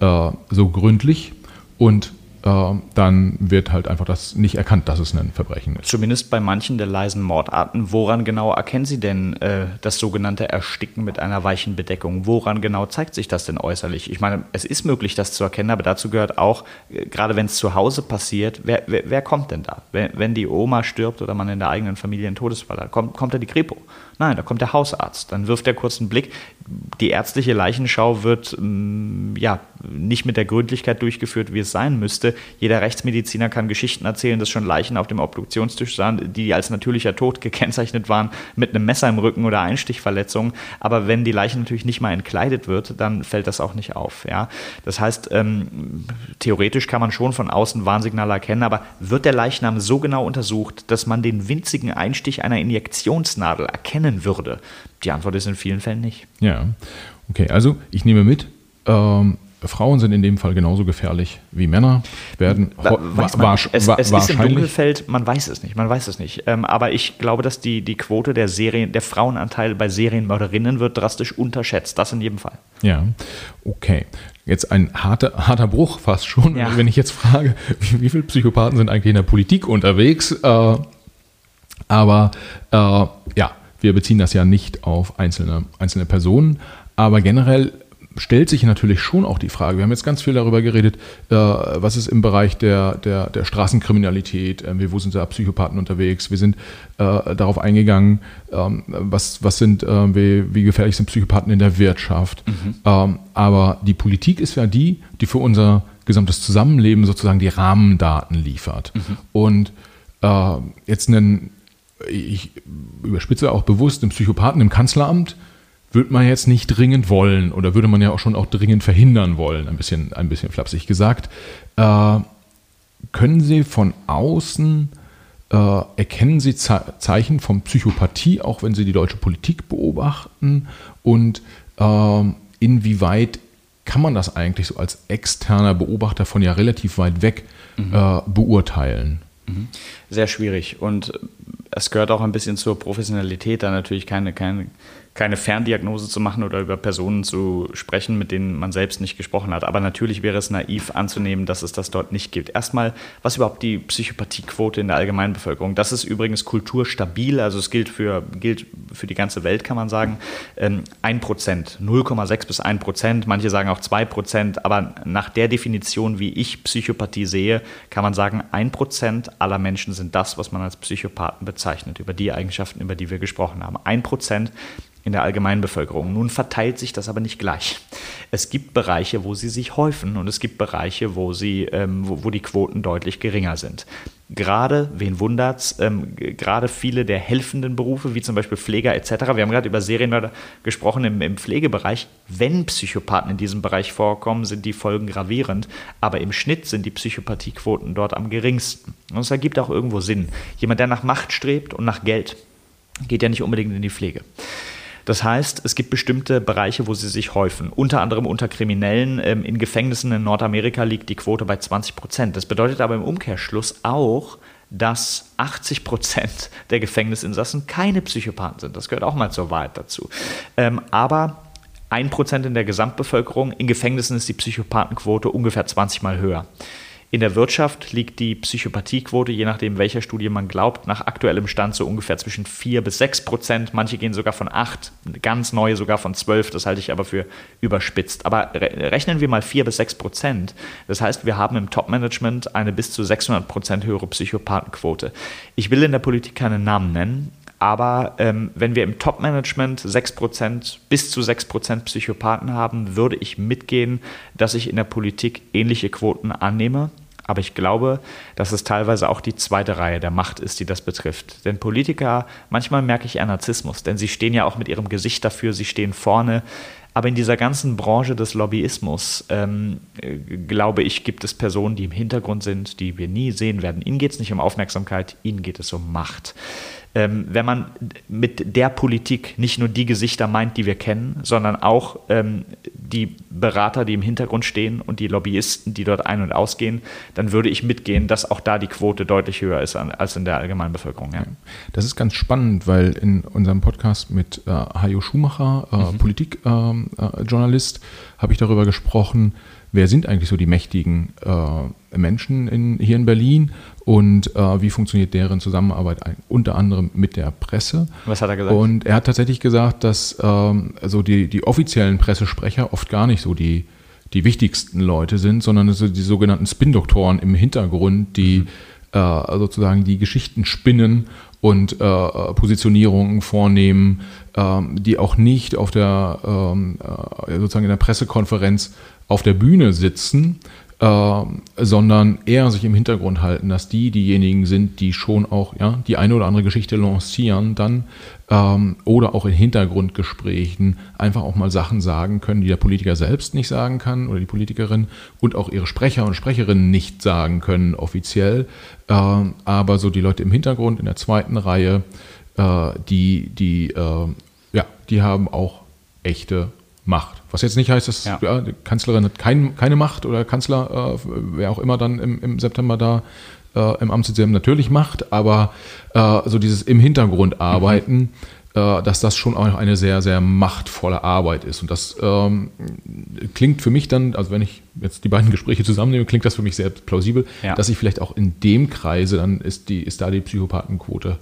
äh, so gründlich und dann wird halt einfach das nicht erkannt, dass es ein Verbrechen ist. Zumindest bei manchen der leisen Mordarten. Woran genau erkennen Sie denn äh, das sogenannte Ersticken mit einer weichen Bedeckung? Woran genau zeigt sich das denn äußerlich? Ich meine, es ist möglich, das zu erkennen, aber dazu gehört auch, äh, gerade wenn es zu Hause passiert, wer, wer, wer kommt denn da? Wenn, wenn, die Oma stirbt oder man in der eigenen Familie einen Todesfall hat, kommt, kommt da die Kripo? Nein, da kommt der Hausarzt. Dann wirft er kurz einen Blick. Die ärztliche Leichenschau wird mm, ja nicht mit der Gründlichkeit durchgeführt, wie es sein müsste. Jeder Rechtsmediziner kann Geschichten erzählen, dass schon Leichen auf dem Obduktionstisch sahen, die als natürlicher Tod gekennzeichnet waren, mit einem Messer im Rücken oder Einstichverletzungen. Aber wenn die Leiche natürlich nicht mal entkleidet wird, dann fällt das auch nicht auf. Ja? Das heißt, ähm, theoretisch kann man schon von außen Warnsignale erkennen, aber wird der Leichnam so genau untersucht, dass man den winzigen Einstich einer Injektionsnadel erkennen erkennen würde? Die Antwort ist in vielen Fällen nicht. Ja, okay, also ich nehme mit, ähm, Frauen sind in dem Fall genauso gefährlich wie Männer. Werden weiß man, es, es ist im Dunkelfeld, man weiß es nicht, man weiß es nicht. Ähm, aber ich glaube, dass die, die Quote der Serien, der Frauenanteil bei Serienmörderinnen wird drastisch unterschätzt. Das in jedem Fall. Ja, okay. Jetzt ein harter, harter Bruch fast schon, ja. wenn ich jetzt frage, wie, wie viele Psychopathen sind eigentlich in der Politik unterwegs? Äh, aber äh, ja, wir beziehen das ja nicht auf einzelne, einzelne Personen, aber generell stellt sich natürlich schon auch die Frage, wir haben jetzt ganz viel darüber geredet, äh, was ist im Bereich der, der, der Straßenkriminalität, äh, wo sind da Psychopathen unterwegs, wir sind äh, darauf eingegangen, ähm, was, was sind, wie, wie, gefährlich sind Psychopathen in der Wirtschaft. Mhm. Ähm, aber die Politik ist ja die, die für unser gesamtes Zusammenleben sozusagen die Rahmendaten liefert. Mhm. Und jetzt einen ich überspitze auch bewusst, einen Psychopathen im Kanzleramt würde man jetzt nicht dringend wollen oder würde man ja auch schon auch dringend verhindern wollen, ein bisschen, ein bisschen flapsig gesagt. Äh, können Sie von außen, äh, erkennen Sie Ze Zeichen von Psychopathie, auch wenn Sie die deutsche Politik beobachten? Und äh, inwieweit kann man das eigentlich so als externer Beobachter von ja relativ weit weg mhm. Äh, beurteilen? Mhm. Sehr schwierig. Und es gehört auch ein bisschen zur Professionalität, da natürlich keine, keine keine Ferndiagnose zu machen oder über Personen zu sprechen, mit denen man selbst nicht gesprochen hat. Aber natürlich wäre es naiv anzunehmen, dass es das dort nicht gibt. Erstmal, was überhaupt die Psychopathiequote in der Allgemeinbevölkerung? Das ist übrigens kulturstabil, also es gilt für, gilt für die ganze Welt, kann man sagen. Ähm, 1 Prozent, 0,6 bis 1 Prozent, manche sagen auch 2 Prozent, aber nach der Definition, wie ich Psychopathie sehe, kann man sagen, 1 Prozent aller Menschen sind das, was man als Psychopathen bezeichnet, über die Eigenschaften, über die wir gesprochen haben. 1 Prozent in der Allgemeinbevölkerung. Nun verteilt sich das aber nicht gleich. Es gibt Bereiche, wo sie sich häufen und es gibt Bereiche, wo, sie, ähm, wo, wo, die Quoten deutlich geringer sind. Gerade, wen wundert's, ähm, gerade viele der helfenden Berufe, wie zum Beispiel Pfleger etc., wir haben gerade über Serienmörder gesprochen im, im Pflegebereich, wenn Psychopathen in diesem Bereich vorkommen, sind die Folgen gravierend, aber im Schnitt sind die Psychopathiequoten dort am geringsten. Und es ergibt auch irgendwo Sinn. Jemand, der nach Macht strebt und nach Geld, geht ja nicht unbedingt in die Pflege. Das heißt, es gibt bestimmte Bereiche, wo sie sich häufen. Unter anderem unter Kriminellen. Ähm, in Gefängnissen in Nordamerika liegt die Quote bei 20 Prozent. Das bedeutet aber im Umkehrschluss auch, dass 80 Prozent der Gefängnisinsassen keine Psychopathen sind. Das gehört auch mal zur Wahrheit dazu. Ähm, aber 1% in der Gesamtbevölkerung, in Gefängnissen ist die Psychopathenquote ungefähr 20 Mal höher. In der Wirtschaft liegt die Psychopathiequote, je nachdem welcher Studie man glaubt, nach aktuellem Stand so ungefähr zwischen 4 bis 6 Prozent. Manche gehen sogar von 8, ganz neue sogar von 12. Das halte ich aber für überspitzt. Aber rechnen wir mal 4 bis 6 Prozent. Das heißt, wir haben im Top-Management eine bis zu 600 Prozent höhere Psychopathenquote. Ich will in der Politik keinen Namen nennen, aber ähm, wenn wir im Top-Management 6%, bis zu 6% Psychopathen haben, würde ich mitgehen, dass ich in der Politik ähnliche Quoten annehme. Aber ich glaube, dass es teilweise auch die zweite Reihe der Macht ist, die das betrifft. Denn Politiker, manchmal merke ich eher Narzissmus, denn sie stehen ja auch mit ihrem Gesicht dafür, sie stehen vorne. Aber in dieser ganzen Branche des Lobbyismus, ähm, äh, glaube ich, gibt es Personen, die im Hintergrund sind, die wir nie sehen werden. Ihnen geht es nicht um Aufmerksamkeit, ihnen geht es um Macht ähm, wenn man mit der Politik nicht nur die Gesichter meint, die wir kennen, sondern auch ähm, die Berater, die im Hintergrund stehen und die Lobbyisten, die dort ein- und ausgehen, dann würde ich mitgehen, dass auch da die Quote deutlich höher ist als in der allgemeinen Bevölkerung. Ja. Das ist ganz spannend, weil in unserem Podcast mit äh, Hajo Schumacher, äh, mhm. Politikjournalist, ähm, äh, habe ich darüber gesprochen, wer sind eigentlich so die mächtigen äh, Menschen in, hier in Berlin und äh, wie funktioniert deren Zusammenarbeit unter anderem mit der Presse. Was hat er gesagt? Und er hat tatsächlich gesagt, dass ähm, also die, die offiziellen Pressesprecher oft gar nicht so die, die wichtigsten Leute sind, sondern also die sogenannten Spin-Doktoren im Hintergrund, die mhm. äh, sozusagen die Geschichten spinnen und äh, Positionierungen vornehmen, ähm, die auch nicht auf der ähm, äh, sozusagen in der Pressekonferenz auf der Bühne sitzen, äh, sondern eher sich im Hintergrund halten, dass die diejenigen sind, die schon auch ja, die eine oder andere Geschichte lancieren dann ähm, oder auch in Hintergrundgesprächen einfach auch mal Sachen sagen können, die der Politiker selbst nicht sagen kann oder die Politikerin und auch ihre Sprecher und Sprecherinnen nicht sagen können offiziell, äh, aber so die Leute im Hintergrund in der zweiten Reihe, äh, die, die, äh, ja, die haben auch echte Macht. Was jetzt nicht heißt, dass ja. Ja, die Kanzlerin hat kein, keine Macht oder Kanzler, äh, wer auch immer dann im, im September da äh, im Amt sitzt, natürlich Macht, aber äh, so dieses im Hintergrund arbeiten, mhm. Dass das schon auch eine sehr, sehr machtvolle Arbeit ist. Und das ähm, klingt für mich dann, also wenn ich jetzt die beiden Gespräche zusammennehme, klingt das für mich sehr plausibel, ja. dass ich vielleicht auch in dem Kreise, dann ist, die, ist da die Psychopathenquote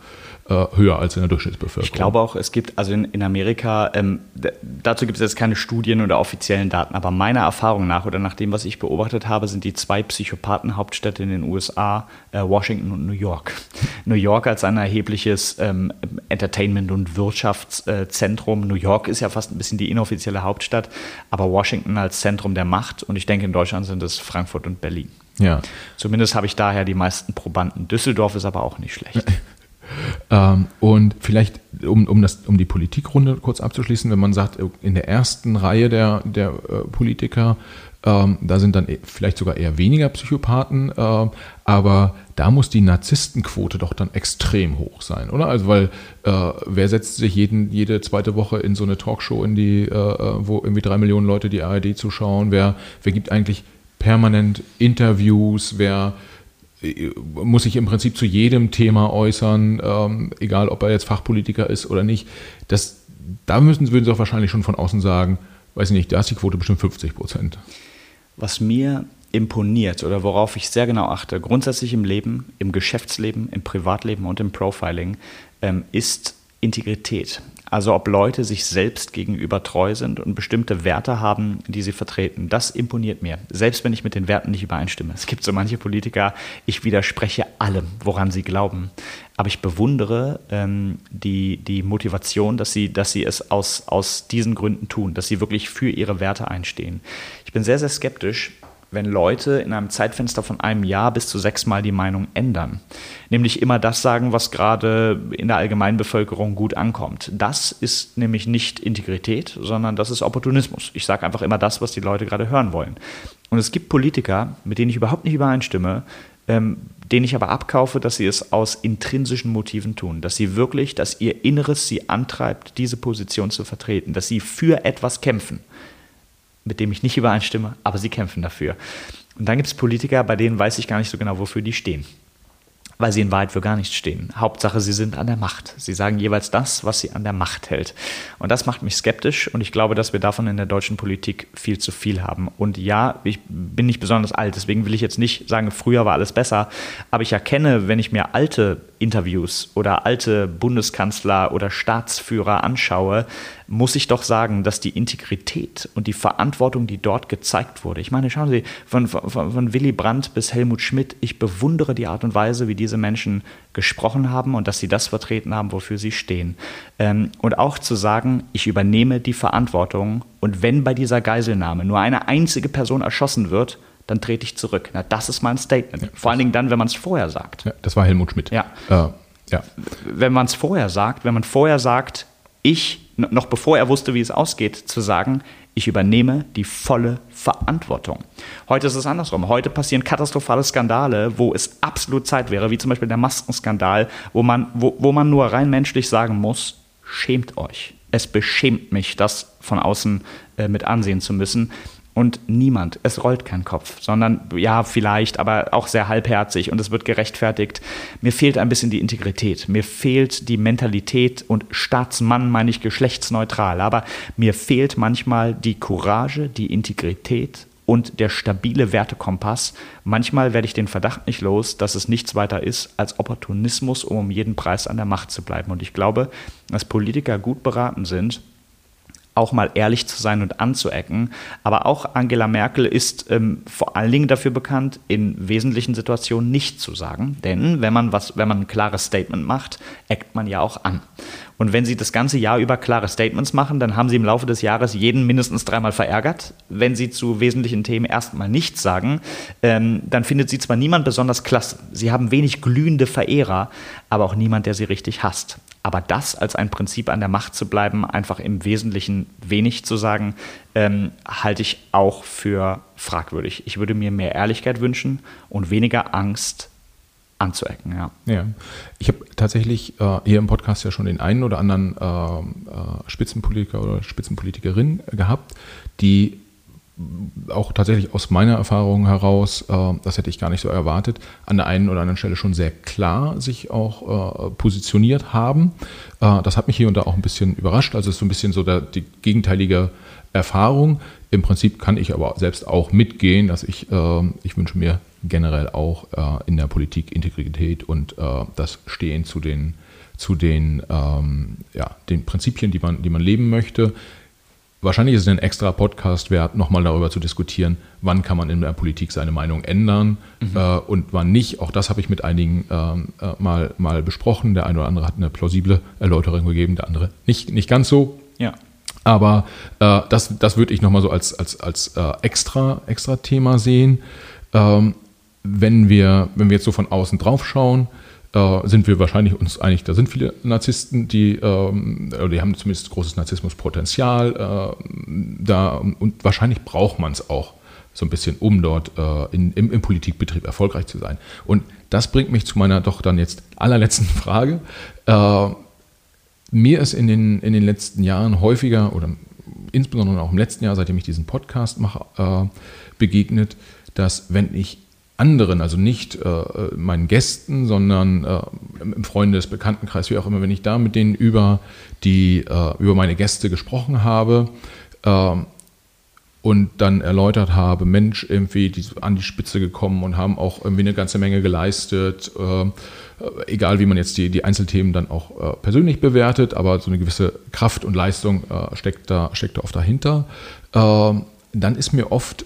äh, höher als in der Durchschnittsbevölkerung. Ich glaube auch, es gibt, also in, in Amerika, ähm, dazu gibt es jetzt keine Studien oder offiziellen Daten, aber meiner Erfahrung nach oder nach dem, was ich beobachtet habe, sind die zwei Psychopathenhauptstädte in den USA äh, Washington und New York. New York als ein erhebliches ähm, Entertainment- und Wirtschaftszentrum. New York ist ja fast ein bisschen die inoffizielle Hauptstadt, aber Washington als Zentrum der Macht und ich denke, in Deutschland sind es Frankfurt und Berlin. Ja. Zumindest habe ich daher die meisten Probanden. Düsseldorf ist aber auch nicht schlecht. Ähm, und vielleicht, um, um, das, um die Politikrunde kurz abzuschließen, wenn man sagt, in der ersten Reihe der, der äh, Politiker, ähm, da sind dann e, vielleicht sogar eher weniger Psychopathen, äh, aber da muss die Narzisstenquote doch dann extrem hoch sein, oder? Also, weil äh, wer setzt sich jeden, jede zweite Woche in so eine Talkshow, in die, äh, äh, wo irgendwie drei Millionen Leute die ARD zuschauen? Wer, wer gibt eigentlich permanent Interviews? Wer muss sich im Prinzip zu jedem Thema äußern, ähm, egal ob er jetzt Fachpolitiker ist oder nicht. Das, da müssen, würden Sie auch wahrscheinlich schon von außen sagen, weiß ich nicht, da ist die Quote bestimmt 50 Prozent. Was mir imponiert oder worauf ich sehr genau achte, grundsätzlich im Leben, im Geschäftsleben, im Privatleben und im Profiling, ähm, ist Integrität. Also ob Leute sich selbst gegenüber treu sind und bestimmte Werte haben, die sie vertreten. Das imponiert mir, selbst wenn ich mit den Werten nicht übereinstimme. Es gibt so manche Politiker, ich widerspreche allem, woran sie glauben. Aber ich bewundere ähm, die, die Motivation, dass sie, dass sie es aus, aus diesen Gründen tun, dass sie wirklich für ihre Werte einstehen. Ich bin sehr, sehr skeptisch, wenn Leute in einem Zeitfenster von einem Jahr bis zu sechsmal die Meinung ändern. Nämlich immer das sagen, was gerade in der Allgemeinbevölkerung gut ankommt. Das ist nämlich nicht Integrität, sondern das ist Opportunismus. Ich sage einfach immer das, was die Leute gerade hören wollen. Und es gibt Politiker, mit denen ich überhaupt nicht übereinstimme, ähm, denen ich aber abkaufe, dass sie es aus intrinsischen Motiven tun, dass sie wirklich, dass ihr Inneres sie antreibt, diese Position zu vertreten, dass sie für etwas kämpfen mit dem ich nicht übereinstimme, aber sie kämpfen dafür. Und dann gibt es Politiker, bei denen weiß ich gar nicht so genau, wofür die stehen. Weil sie in Wahrheit für gar nichts stehen. Hauptsache, sie sind an der Macht. Sie sagen jeweils das, was sie an der Macht hält. Und das macht mich skeptisch und ich glaube, dass wir davon in der deutschen Politik viel zu viel haben. Und ja, ich bin nicht besonders alt, deswegen will ich jetzt nicht sagen, früher war alles besser. Aber ich erkenne, wenn ich mir alte Interviews oder alte Bundeskanzler oder Staatsführer anschaue, muss ich doch sagen, dass die Integrität und die Verantwortung, die dort gezeigt wurde, ich meine, schauen Sie, von, von, von Willy Brandt bis Helmut Schmidt, ich bewundere die Art und Weise, wie diese Menschen gesprochen haben und dass sie das vertreten haben, wofür sie stehen. Ähm, und auch zu sagen, ich übernehme die Verantwortung und wenn bei dieser Geiselnahme nur eine einzige Person erschossen wird, dann trete ich zurück. Na, das ist mein Statement. Ja, Vor allen Dingen dann, wenn man es vorher sagt. Ja, das war Helmut Schmidt. Ja. Äh, ja. Wenn man es vorher sagt, wenn man vorher sagt, ich, noch bevor er wusste, wie es ausgeht, zu sagen, ich übernehme die volle Verantwortung. Heute ist es andersrum. Heute passieren katastrophale Skandale, wo es absolut Zeit wäre, wie zum Beispiel der Maskenskandal, wo man, wo, wo man nur rein menschlich sagen muss, schämt euch. Es beschämt mich, das von außen äh, mit ansehen zu müssen und niemand, es rollt kein Kopf, sondern ja, vielleicht, aber auch sehr halbherzig und es wird gerechtfertigt. Mir fehlt ein bisschen die Integrität, mir fehlt die Mentalität und Staatsmann meine ich geschlechtsneutral, aber mir fehlt manchmal die Courage, die Integrität und der stabile Wertekompass. Manchmal werde ich den Verdacht nicht los, dass es nichts weiter ist als Opportunismus, um um jeden Preis an der Macht zu bleiben. Und ich glaube, dass Politiker gut beraten sind, auch mal ehrlich zu sein und anzuecken. Aber auch Angela Merkel ist ähm, vor allen Dingen dafür bekannt, in wesentlichen Situationen nicht zu sagen. Denn wenn man was, wenn man ein klares Statement macht, eckt man ja auch an. Und wenn Sie das ganze Jahr über klare Statements machen, dann haben Sie im Laufe des Jahres jeden mindestens dreimal verärgert. Wenn Sie zu wesentlichen Themen erstmal nichts sagen, ähm, dann findet Sie zwar niemand besonders klasse. Sie haben wenig glühende Verehrer, aber auch niemand, der Sie richtig hasst. Aber das als ein Prinzip an der Macht zu bleiben, einfach im Wesentlichen wenig zu sagen, ähm, halte ich auch für fragwürdig. Ich würde mir mehr Ehrlichkeit wünschen und weniger Angst anzuecken. Ja. ja. Ich habe tatsächlich äh, hier im Podcast ja schon den einen oder anderen äh, äh, Spitzenpolitiker oder Spitzenpolitikerin gehabt, die auch tatsächlich aus meiner Erfahrung heraus, äh, das hätte ich gar nicht so erwartet, an der einen oder anderen Stelle schon sehr klar sich auch äh, positioniert haben. Äh, das hat mich hier und da auch ein bisschen überrascht. Also es ist so ein bisschen so der, die gegenteilige Erfahrung. Im Prinzip kann ich aber selbst auch mitgehen, dass ich, ich wünsche mir generell auch in der Politik Integrität und das Stehen zu den, zu den, ähm, ja, den Prinzipien, die man, die man leben möchte. Wahrscheinlich ist es ein extra Podcast wert, nochmal darüber zu diskutieren, wann kann man in der Politik seine Meinung ändern mhm. äh, und wann nicht. Auch das habe ich mit einigen ähm, äh, mal, mal besprochen. Der eine oder andere hat eine plausible Erläuterung gegeben, der andere nicht, nicht ganz so. Ja. Aber äh, das, das würde ich nochmal so als, als, als äh, extra, extra Thema sehen. Ähm, wenn, wir, wenn wir jetzt so von außen drauf schauen, äh, sind wir wahrscheinlich uns einig, da sind viele Narzissten, die, ähm, die haben zumindest großes Narzissmuspotenzial äh, da und wahrscheinlich braucht man es auch so ein bisschen, um dort äh, in, im, im, Politikbetrieb erfolgreich zu sein. Und das bringt mich zu meiner doch dann jetzt allerletzten Frage. Äh, mir ist in den, in den letzten Jahren häufiger oder insbesondere auch im letzten Jahr, seitdem ich diesen Podcast mache, äh, begegnet, dass wenn ich anderen, also nicht äh, meinen Gästen, sondern äh, im Freundes-, Bekanntenkreis, wie auch immer, wenn ich da mit denen über, die, äh, über meine Gäste gesprochen habe ähm, und dann erläutert habe, Mensch, irgendwie die an die Spitze gekommen und haben auch irgendwie eine ganze Menge geleistet, äh, egal wie man jetzt die, die Einzelthemen dann auch äh, persönlich bewertet, aber so eine gewisse Kraft und Leistung äh, steckt, da, steckt da oft dahinter. Ähm, dann ist mir oft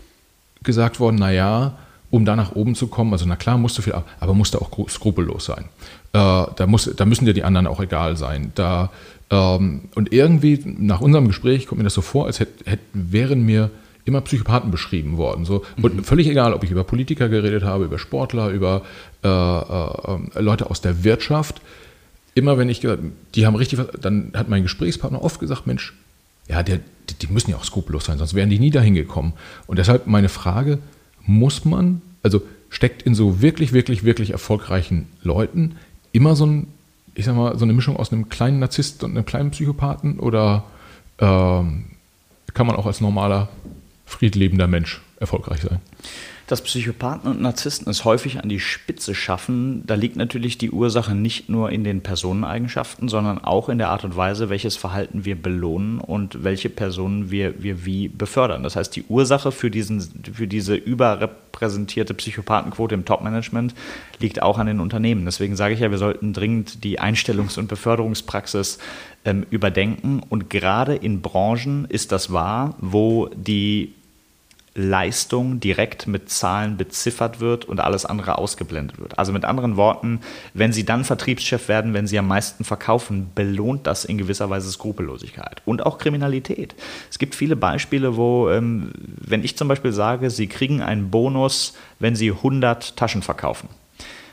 gesagt worden, naja, um da nach oben zu kommen. Also na klar, musst du viel, aber musst du auch skrupellos sein. Äh, da, muss, da müssen dir die anderen auch egal sein. Da, ähm, und irgendwie nach unserem Gespräch kommt mir das so vor, als hätt, hätt, wären mir immer Psychopathen beschrieben worden. So. Und mhm. völlig egal, ob ich über Politiker geredet habe, über Sportler, über äh, äh, Leute aus der Wirtschaft. Immer wenn ich gesagt die haben richtig, dann hat mein Gesprächspartner oft gesagt, Mensch, ja, der, die, die müssen ja auch skrupellos sein, sonst wären die nie dahin gekommen. Und deshalb meine Frage, muss man, also steckt in so wirklich, wirklich, wirklich erfolgreichen Leuten immer so ein, ich sag mal, so eine Mischung aus einem kleinen Narzisst und einem kleinen Psychopathen oder ähm, kann man auch als normaler, friedlebender Mensch erfolgreich sein? Dass Psychopathen und Narzissten es häufig an die Spitze schaffen, da liegt natürlich die Ursache nicht nur in den Personeneigenschaften, sondern auch in der Art und Weise, welches Verhalten wir belohnen und welche Personen wir, wir wie befördern. Das heißt, die Ursache für, diesen, für diese überrepräsentierte Psychopathenquote im Topmanagement liegt auch an den Unternehmen. Deswegen sage ich ja, wir sollten dringend die Einstellungs- und Beförderungspraxis ähm, überdenken. Und gerade in Branchen ist das wahr, wo die Leistung direkt mit Zahlen beziffert wird und alles andere ausgeblendet wird. Also mit anderen Worten, wenn Sie dann Vertriebschef werden, wenn Sie am meisten verkaufen, belohnt das in gewisser Weise Skrupellosigkeit und auch Kriminalität. Es gibt viele Beispiele, wo, ähm, wenn ich zum Beispiel sage, Sie kriegen einen Bonus, wenn Sie 100 Taschen verkaufen.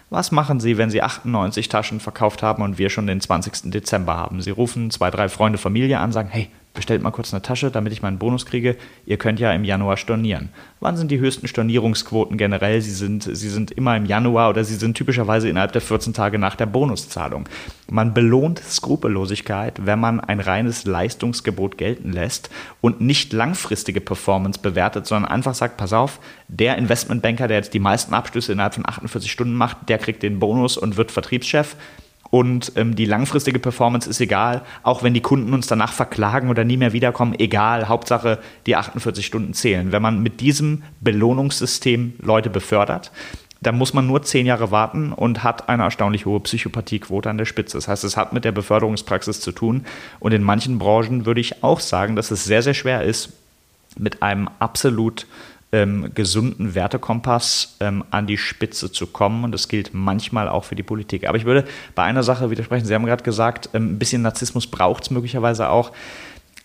Was machen Sie, wenn Sie 98 Taschen verkauft haben und wir schon den 20. Dezember haben? Sie rufen zwei, drei Freunde, Familie an, sagen, hey, bestellt mal kurz eine Tasche, damit ich meinen Bonus kriege. Ihr könnt ja im Januar stornieren. Wann sind die höchsten Stornierungsquoten generell? Sie sind, sie sind immer im Januar oder sie sind typischerweise innerhalb der 14 Tage nach der Bonuszahlung. Man belohnt Skrupellosigkeit, wenn man ein reines Leistungsgebot gelten lässt und nicht langfristige Performance bewertet, sondern einfach sagt, pass auf, der Investmentbanker, der jetzt die meisten Abschlüsse innerhalb von 48 Stunden macht, der kriegt den Bonus und wird Vertriebschef und ähm, die langfristige Performance ist egal, auch wenn die Kunden uns danach verklagen oder nie mehr wiederkommen, egal, Hauptsache die 48 Stunden zählen. Wenn man mit diesem Belohnungssystem Leute befördert, dann muss man nur zehn Jahre warten und hat eine erstaunlich hohe Psychopathiequote an der Spitze. Das heißt, es hat mit der Beförderungspraxis zu tun. Und in manchen Branchen würde ich auch sagen, dass es sehr, sehr schwer ist, mit einem absolut ähm, gesunden Wertekompass ähm, an die Spitze zu kommen. Und das gilt manchmal auch für die Politik. Aber ich würde bei einer Sache widersprechen. Sie haben gerade gesagt, ähm, ein bisschen Narzissmus braucht es möglicherweise auch.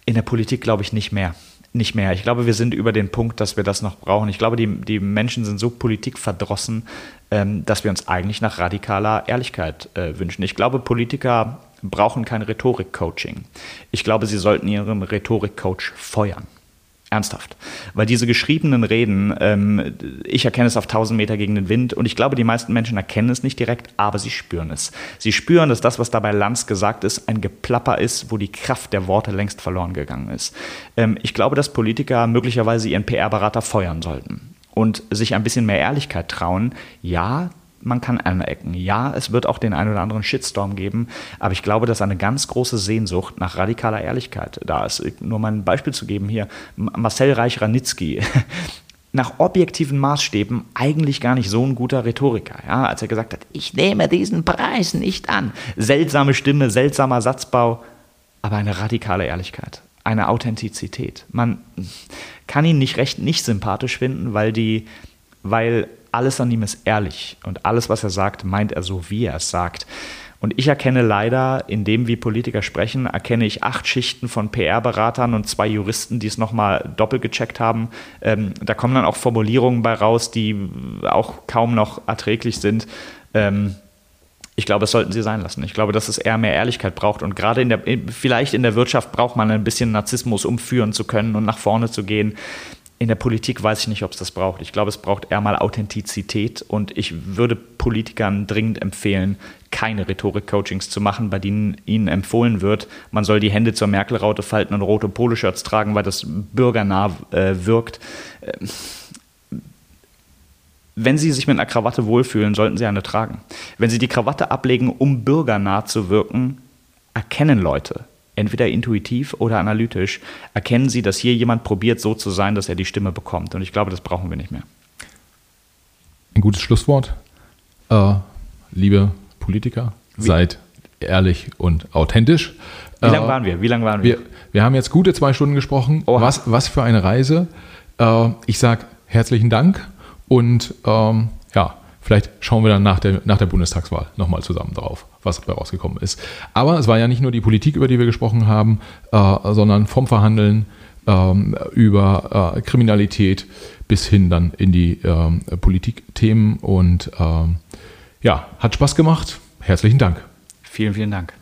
In der Politik glaube ich nicht mehr. Nicht mehr. Ich glaube, wir sind über den Punkt, dass wir das noch brauchen. Ich glaube, die, die Menschen sind so politikverdrossen, ähm, dass wir uns eigentlich nach radikaler Ehrlichkeit äh, wünschen. Ich glaube, Politiker brauchen kein Rhetorik-Coaching. Ich glaube, sie sollten ihren Rhetorik-Coach feuern. Ernsthaft. Weil diese geschriebenen Reden, ähm, ich erkenne es auf 1000 Meter gegen den Wind und ich glaube, die meisten Menschen erkennen es nicht direkt, aber sie spüren es. Sie spüren, dass das, was da bei Lanz gesagt ist, ein Geplapper ist, wo die Kraft der Worte längst verloren gegangen ist. Ähm, ich glaube, dass Politiker möglicherweise ihren PR-Berater feuern sollten und sich ein bisschen mehr Ehrlichkeit trauen. Ja, man kann anecken. Ja, es wird auch den einen oder anderen Shitstorm geben, aber ich glaube, dass eine ganz große Sehnsucht nach radikaler Ehrlichkeit da ist. Nur mal ein Beispiel zu geben hier. Marcel Reich-Ranitzky, nach objektiven Maßstäben eigentlich gar nicht so ein guter Rhetoriker, ja, als er gesagt hat, ich nehme diesen Preis nicht an. Seltsame Stimme, seltsamer Satzbau, aber eine radikale Ehrlichkeit, eine Authentizität. Man kann ihn nicht recht nicht sympathisch finden, weil die, weil alles an ihm ist ehrlich und alles, was er sagt, meint er so, wie er es sagt. Und ich erkenne leider, in dem wie Politiker sprechen, erkenne ich acht Schichten von PR-Beratern und zwei Juristen, die es nochmal doppelt gecheckt haben. Ähm, da kommen dann auch Formulierungen bei raus, die auch kaum noch erträglich sind. Ähm, ich glaube, es sollten sie sein lassen. Ich glaube, dass es eher mehr Ehrlichkeit braucht. Und gerade in der, vielleicht in der Wirtschaft braucht man ein bisschen Narzissmus, um führen zu können und nach vorne zu gehen in der Politik weiß ich nicht, ob es das braucht. Ich glaube, es braucht eher mal Authentizität und ich würde Politikern dringend empfehlen, keine Rhetorik-Coachings zu machen, bei denen ihnen empfohlen wird, man soll die Hände zur Merkel-Raute falten und rote Poloshirts tragen, weil das bürgernah äh, wirkt. Äh, wenn Sie sich mit einer Krawatte wohlfühlen, sollten Sie eine tragen. Wenn Sie die Krawatte ablegen, um bürgernah zu wirken, erkennen Leute, entweder intuitiv oder analytisch, erkennen sie, dass hier jemand probiert, so zu sein, dass er die Stimme bekommt. Und ich glaube, das brauchen wir nicht mehr. Ein gutes Schlusswort. Äh, liebe Politiker, Wie? seid ehrlich und authentisch. Wie lange äh, waren wir? Wie lange waren wir? wir? Wir haben jetzt gute zwei Stunden gesprochen. Was, was für eine Reise. Äh, ich sage herzlichen Dank und ähm, ja, Vielleicht schauen wir dann nach der, nach der Bundestagswahl nochmal zusammen drauf, was dabei rausgekommen ist. Aber es war ja nicht nur die Politik, über die wir gesprochen haben, äh, sondern vom Verhandeln ähm, über äh, Kriminalität bis hin dann in die ähm, Politikthemen. Und ähm, ja, hat Spaß gemacht. Herzlichen Dank. Vielen, vielen Dank.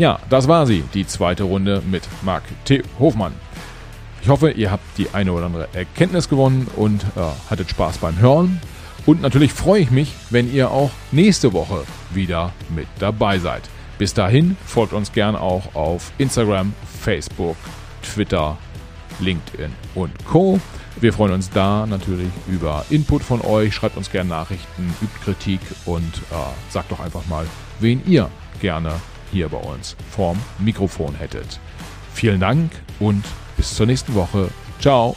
Ja, das war sie, die zweite Runde mit Marc T. Hofmann. Ich hoffe, ihr habt die eine oder andere Erkenntnis gewonnen und äh, hattet Spaß beim Hören. Und natürlich freue ich mich, wenn ihr auch nächste Woche wieder mit dabei seid. Bis dahin folgt uns gern auch auf Instagram, Facebook, Twitter, LinkedIn und Co. Wir freuen uns da natürlich über Input von euch. Schreibt uns gerne Nachrichten, übt Kritik und äh, sagt doch einfach mal, wen ihr gerne hier bei uns vorm Mikrofon hättet. Vielen Dank und bis zur nächsten Woche. Ciao.